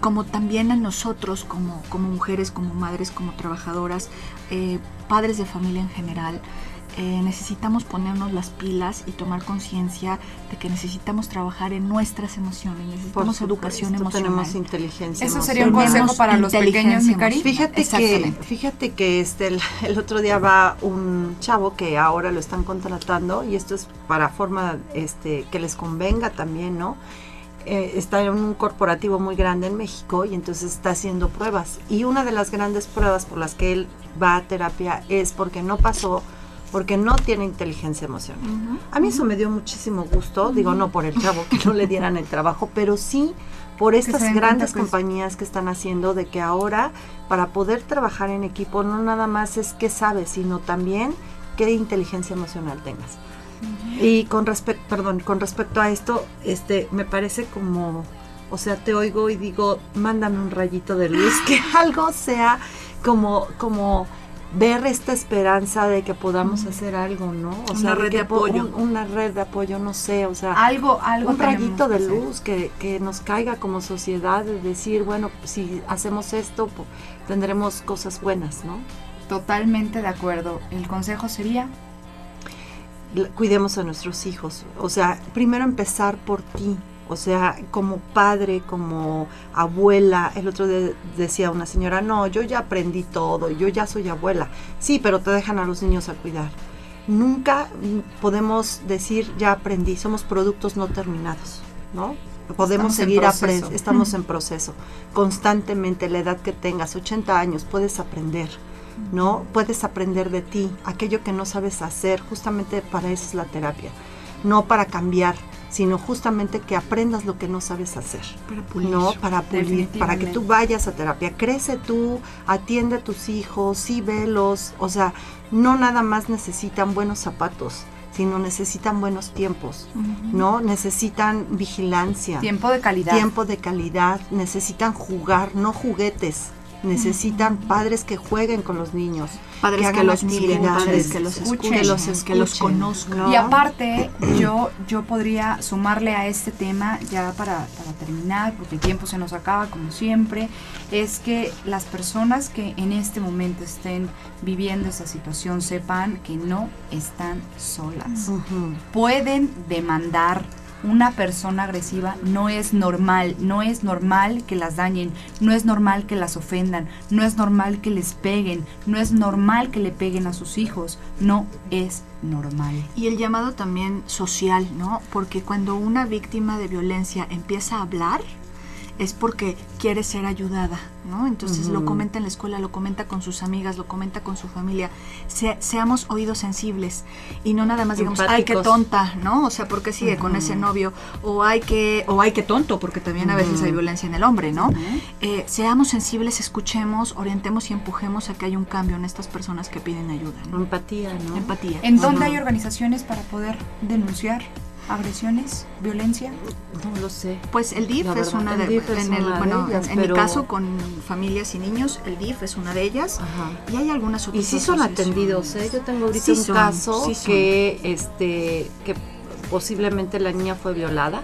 S7: como también a nosotros como, como mujeres, como madres, como trabajadoras, eh, padres de familia en general, eh, necesitamos ponernos las pilas y tomar conciencia de que necesitamos trabajar en nuestras emociones, necesitamos
S6: Por
S7: educación
S6: supuesto,
S7: emocional.
S6: Tenemos inteligencia
S4: Eso sería un consejo para los pequeños, mi
S7: inteligencia
S4: cari.
S6: Fíjate que, fíjate que este el, el otro día va un chavo que ahora lo están contratando y esto es para forma este que les convenga también, ¿no? Eh, está en un corporativo muy grande en México y entonces está haciendo pruebas y una de las grandes pruebas por las que él va a terapia es porque no pasó porque no tiene inteligencia emocional. A mí eso me dio muchísimo gusto, digo no por el chavo que no le dieran el trabajo, pero sí por estas grandes
S4: cuenta que es-
S6: compañías que están haciendo de que ahora para poder trabajar en equipo no nada más es qué sabes, sino también qué inteligencia emocional tengas. Y con respecto, perdón, con respecto a esto, este, me parece como, o sea, te oigo y digo, mándame un rayito de luz, que algo sea como, como ver esta esperanza de que podamos hacer algo, ¿no? O
S7: Una
S6: sea,
S7: red de
S6: po-
S7: apoyo.
S6: un- una red de apoyo, no sé, o sea,
S4: Algo, algo
S6: un rayito de luz que, que nos caiga como sociedad, de decir, bueno, si hacemos esto, tendremos cosas buenas, ¿no?
S4: Totalmente de acuerdo. El consejo sería
S6: Cuidemos a nuestros hijos, o sea, primero empezar por ti, o sea, como padre, como abuela. El otro día decía una señora, no, yo ya aprendí todo, yo ya soy abuela. Sí, pero te dejan a los niños a cuidar. Nunca podemos decir, ya aprendí, somos productos no terminados, ¿no? Podemos
S4: Estamos
S6: seguir aprendiendo, estamos en proceso. Constantemente, la edad que tengas, 80 años, puedes aprender. ¿no? Puedes aprender de ti, aquello que no sabes hacer, justamente para eso es la terapia, no para cambiar, sino justamente que aprendas lo que no sabes hacer,
S7: Para pulir.
S6: ¿no? Para pulir, para que tú vayas a terapia, crece tú, atiende a tus hijos, sí velos, o sea, no nada más necesitan buenos zapatos, sino necesitan buenos tiempos, ¿no? Necesitan vigilancia,
S4: tiempo de calidad.
S6: tiempo de calidad, necesitan jugar, no juguetes. Necesitan padres que jueguen con los niños,
S7: Padres que, los miren, padres que los
S4: escuchen,
S6: que los
S7: que los
S6: escuchen,
S7: conozcan.
S6: ¿no?
S4: Y aparte, yo, yo podría sumarle a este tema, ya para, para terminar, porque el tiempo se nos acaba como siempre, es que las personas que en este momento estén viviendo esa situación sepan que no están solas. Pueden demandar una persona agresiva no es normal, no es normal que las dañen, no es normal que las ofendan, no es normal que les peguen, no es normal que le peguen a sus hijos, no es normal.
S7: Y el llamado también social, ¿no? Porque cuando una víctima de violencia empieza a hablar, es porque quiere ser ayudada, ¿no? Entonces lo comenta en la escuela, lo comenta con sus amigas, lo comenta con su familia. Se- seamos oídos sensibles y no nada más digamos, ay, qué
S6: Empáticos.
S7: tonta, ¿no? O sea, ¿por qué sigue con ese novio? O ay, que, o ay, qué tonto, porque también a veces hay violencia en el hombre, ¿no? Eh, seamos sensibles, escuchemos, orientemos y empujemos a que haya un cambio en estas personas que piden ayuda, ¿no?
S6: Empatía, ¿no?
S7: Empatía.
S4: ¿En dónde hay organizaciones para poder denunciar agresiones, violencia?
S6: No lo sé.
S7: Pues el DIF es una de,
S6: DIF
S7: en el-
S6: una de
S7: bueno,
S6: ellas,
S7: en mi caso con familias y niños, el DIF es una de ellas
S6: Ajá.
S7: y hay algunas otras
S6: Y sí son atendidos, ¿eh? Yo tengo ahorita
S7: Sí
S6: un
S7: son,
S6: caso
S7: sí
S6: que, este, que posiblemente la niña fue violada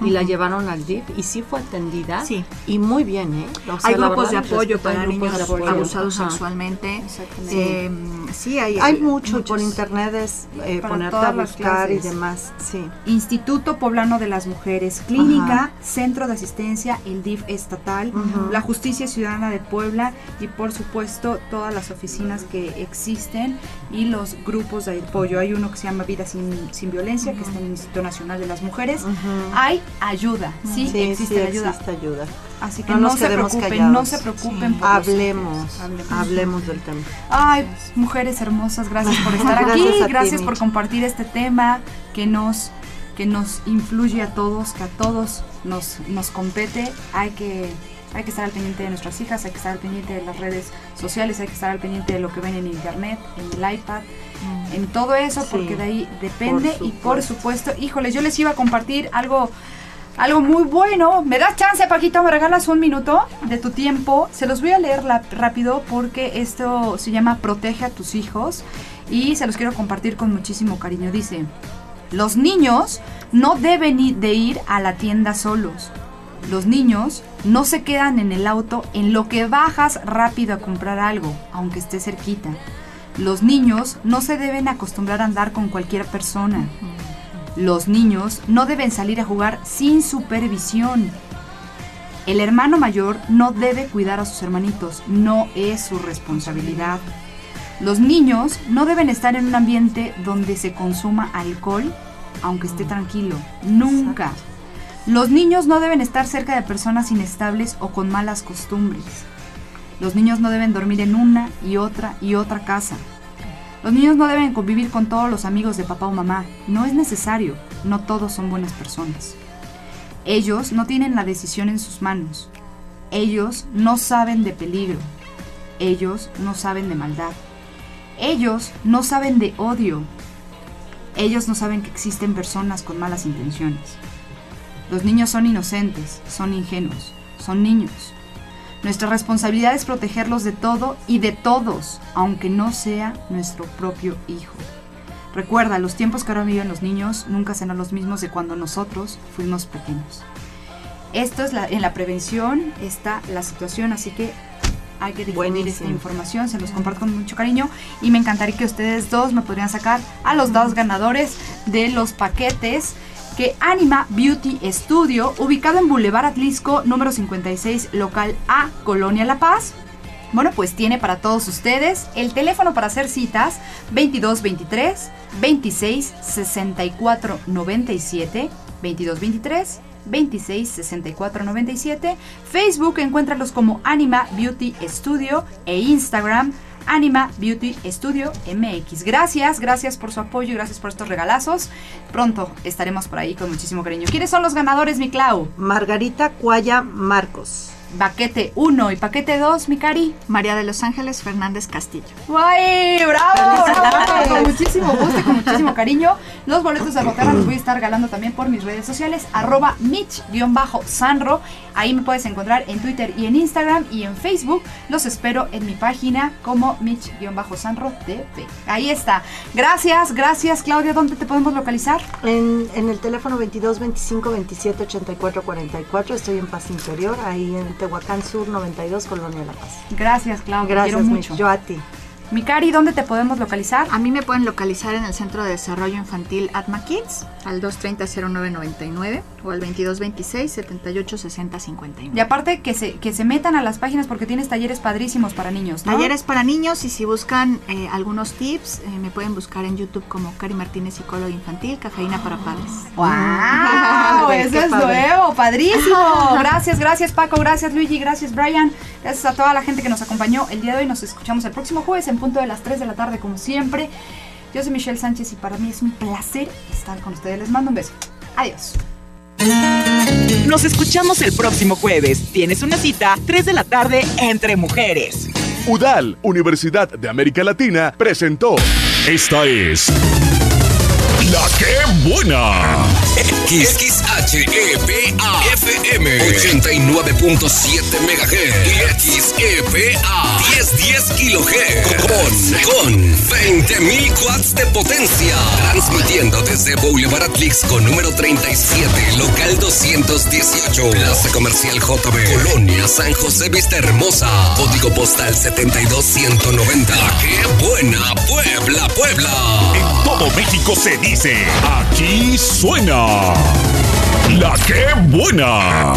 S6: y la llevaron al DIF y sí fue atendida.
S7: Sí.
S6: Y muy bien, ¿eh? O sea,
S7: hay grupos de
S6: verdad,
S7: apoyo
S6: respeto, hay
S7: para
S6: grupos
S7: niños
S6: de apoyo.
S7: abusados
S6: Ajá.
S7: sexualmente.
S6: Exactamente.
S7: Eh, sí, hay,
S6: Hay mucho y por
S7: muchos.
S6: internet es eh, ponerte a buscar y demás. Sí.
S4: Instituto Poblano de las Mujeres, Clínica,
S6: Ajá.
S4: Centro de Asistencia, el DIF estatal, la Justicia Ciudadana de Puebla y por supuesto todas las oficinas que existen y los grupos de apoyo. Hay uno que se llama Vida sin, sin Violencia, que está en el Instituto Nacional de las Mujeres. Hay ayuda, sí,
S6: Sí,
S4: existe
S6: sí
S4: la ayuda.
S6: existe ayuda.
S4: Así que
S6: No
S4: se preocupen,
S6: callados.
S4: no se preocupen.
S7: Sí.
S4: por
S6: Hablemos,
S4: hablemos.
S6: hablemos del tema.
S4: Ay, mujeres hermosas, gracias por estar aquí,
S6: Gracias a ti,
S4: gracias por compartir este tema que nos que nos influye a todos, que a todos nos nos compete. Hay que hay que estar al pendiente de nuestras hijas, hay que estar al pendiente de las redes sociales, hay que estar al pendiente de lo que ven en internet, en el iPad, en todo eso,
S6: Sí,
S4: porque de ahí depende
S6: por
S4: y por supuesto, híjole, yo les iba a compartir algo algo muy bueno. ¿Me das chance, Paquito? ¿Me regalas un minuto de tu tiempo? Se los voy a leer rápido porque esto se llama Protege a tus hijos y se los quiero compartir con muchísimo cariño. Dice, los niños no deben de ir a la tienda solos. Los niños no se quedan en el auto en lo que bajas rápido a comprar algo, aunque esté cerquita. Los niños no se deben acostumbrar a andar con cualquier persona. Los niños no deben salir a jugar sin supervisión. El hermano mayor no debe cuidar a sus hermanitos, no es su responsabilidad. Los niños no deben estar en un ambiente donde se consuma alcohol, aunque esté tranquilo, nunca. Los niños no deben estar cerca de personas inestables o con malas costumbres. Los niños no deben dormir en una y otra y otra casa. Los niños no deben convivir con todos los amigos de papá o mamá. No es necesario. No todos son buenas personas. Ellos no tienen la decisión en sus manos. Ellos no saben de peligro. Ellos no saben de maldad. Ellos no saben de odio. Ellos no saben que existen personas con malas intenciones. Los niños son inocentes, son ingenuos, son niños. Nuestra responsabilidad es protegerlos de todo y de todos, aunque no sea nuestro propio hijo. Recuerda, los tiempos que ahora viven los niños nunca serán los mismos de cuando nosotros fuimos pequeños. Esto es la, en la prevención está la situación, así que hay que difundir esta información, se los comparto con mucho cariño y me encantaría que ustedes dos me podrían sacar a los dos ganadores de los paquetes que Anima Beauty Studio, ubicado en Boulevard Atlisco, número 56, local A, Colonia La Paz. Bueno, pues tiene para todos ustedes el teléfono para hacer citas 2223 26 64 97 2223 26 64 97 Facebook encuéntralos como Anima Beauty Studio e Instagram Anima Beauty Studio MX. Gracias, gracias por su apoyo y gracias por estos regalazos. Pronto estaremos por ahí con muchísimo cariño. ¿Quiénes son los ganadores, mi Clau?
S6: Margarita Cuaya Marcos.
S4: Paquete 1 y paquete 2, mi Cari.
S7: María de los Ángeles Fernández Castillo.
S4: ¡Guay! ¡Bravo! Con muchísimo gusto y con muchísimo cariño. Los boletos de Boterra los voy a estar regalando también por mis redes sociales, arroba Mitch-Sanro. Ahí me puedes encontrar en Twitter y en Instagram y en Facebook. Los espero en mi página como Mitch-Sanro TV. Ahí está. Gracias, gracias Claudia. ¿Dónde te podemos localizar?
S6: En, en el teléfono 22 25 27 84 44. Estoy en Paz Interior, ahí en Tehuacán Sur 92, Colonia La Paz.
S4: Gracias Claudia.
S6: Gracias,
S4: Quiero mucho.
S6: Yo a ti.
S4: Mi Cari, ¿dónde te podemos localizar?
S7: A mí me pueden localizar en el Centro de Desarrollo Infantil Atma Kids al 230-0999 o al 2226-786051.
S4: Y aparte que se, que se metan a las páginas porque tienes talleres padrísimos para niños, ¿no?
S7: Talleres para niños y si buscan eh, algunos tips, eh, me pueden buscar en YouTube como Cari Martínez, psicóloga infantil, cafeína para padres.
S4: ¡Wow! Eso es
S7: padre.
S4: nuevo, padrísimo. Gracias, gracias Paco, gracias Luigi, gracias Brian. Gracias a toda la gente que nos acompañó el día de hoy. Nos escuchamos el próximo jueves en punto de las 3 de la tarde, como siempre. Yo soy Michelle Sánchez y para mí es un placer estar con ustedes. Les mando un beso. Adiós.
S2: Nos escuchamos el próximo jueves. Tienes una cita, 3 de la tarde, entre mujeres.
S1: UDAL, Universidad de América Latina, presentó
S8: Esta es La que buena. XXHEPA FM 89.7 MHz y XEPA 1010 kHz con, con 20.000 watts de potencia. Transmitiendo desde Boulevard Atlix con número 37, local 218, Plaza Comercial JB, Colonia San José Vista Hermosa, código postal 72190. La que buena, Puebla, Puebla.
S10: En todo México se dice, aquí suena La que buena.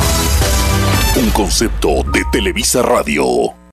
S10: Un concepto de Televisa Radio.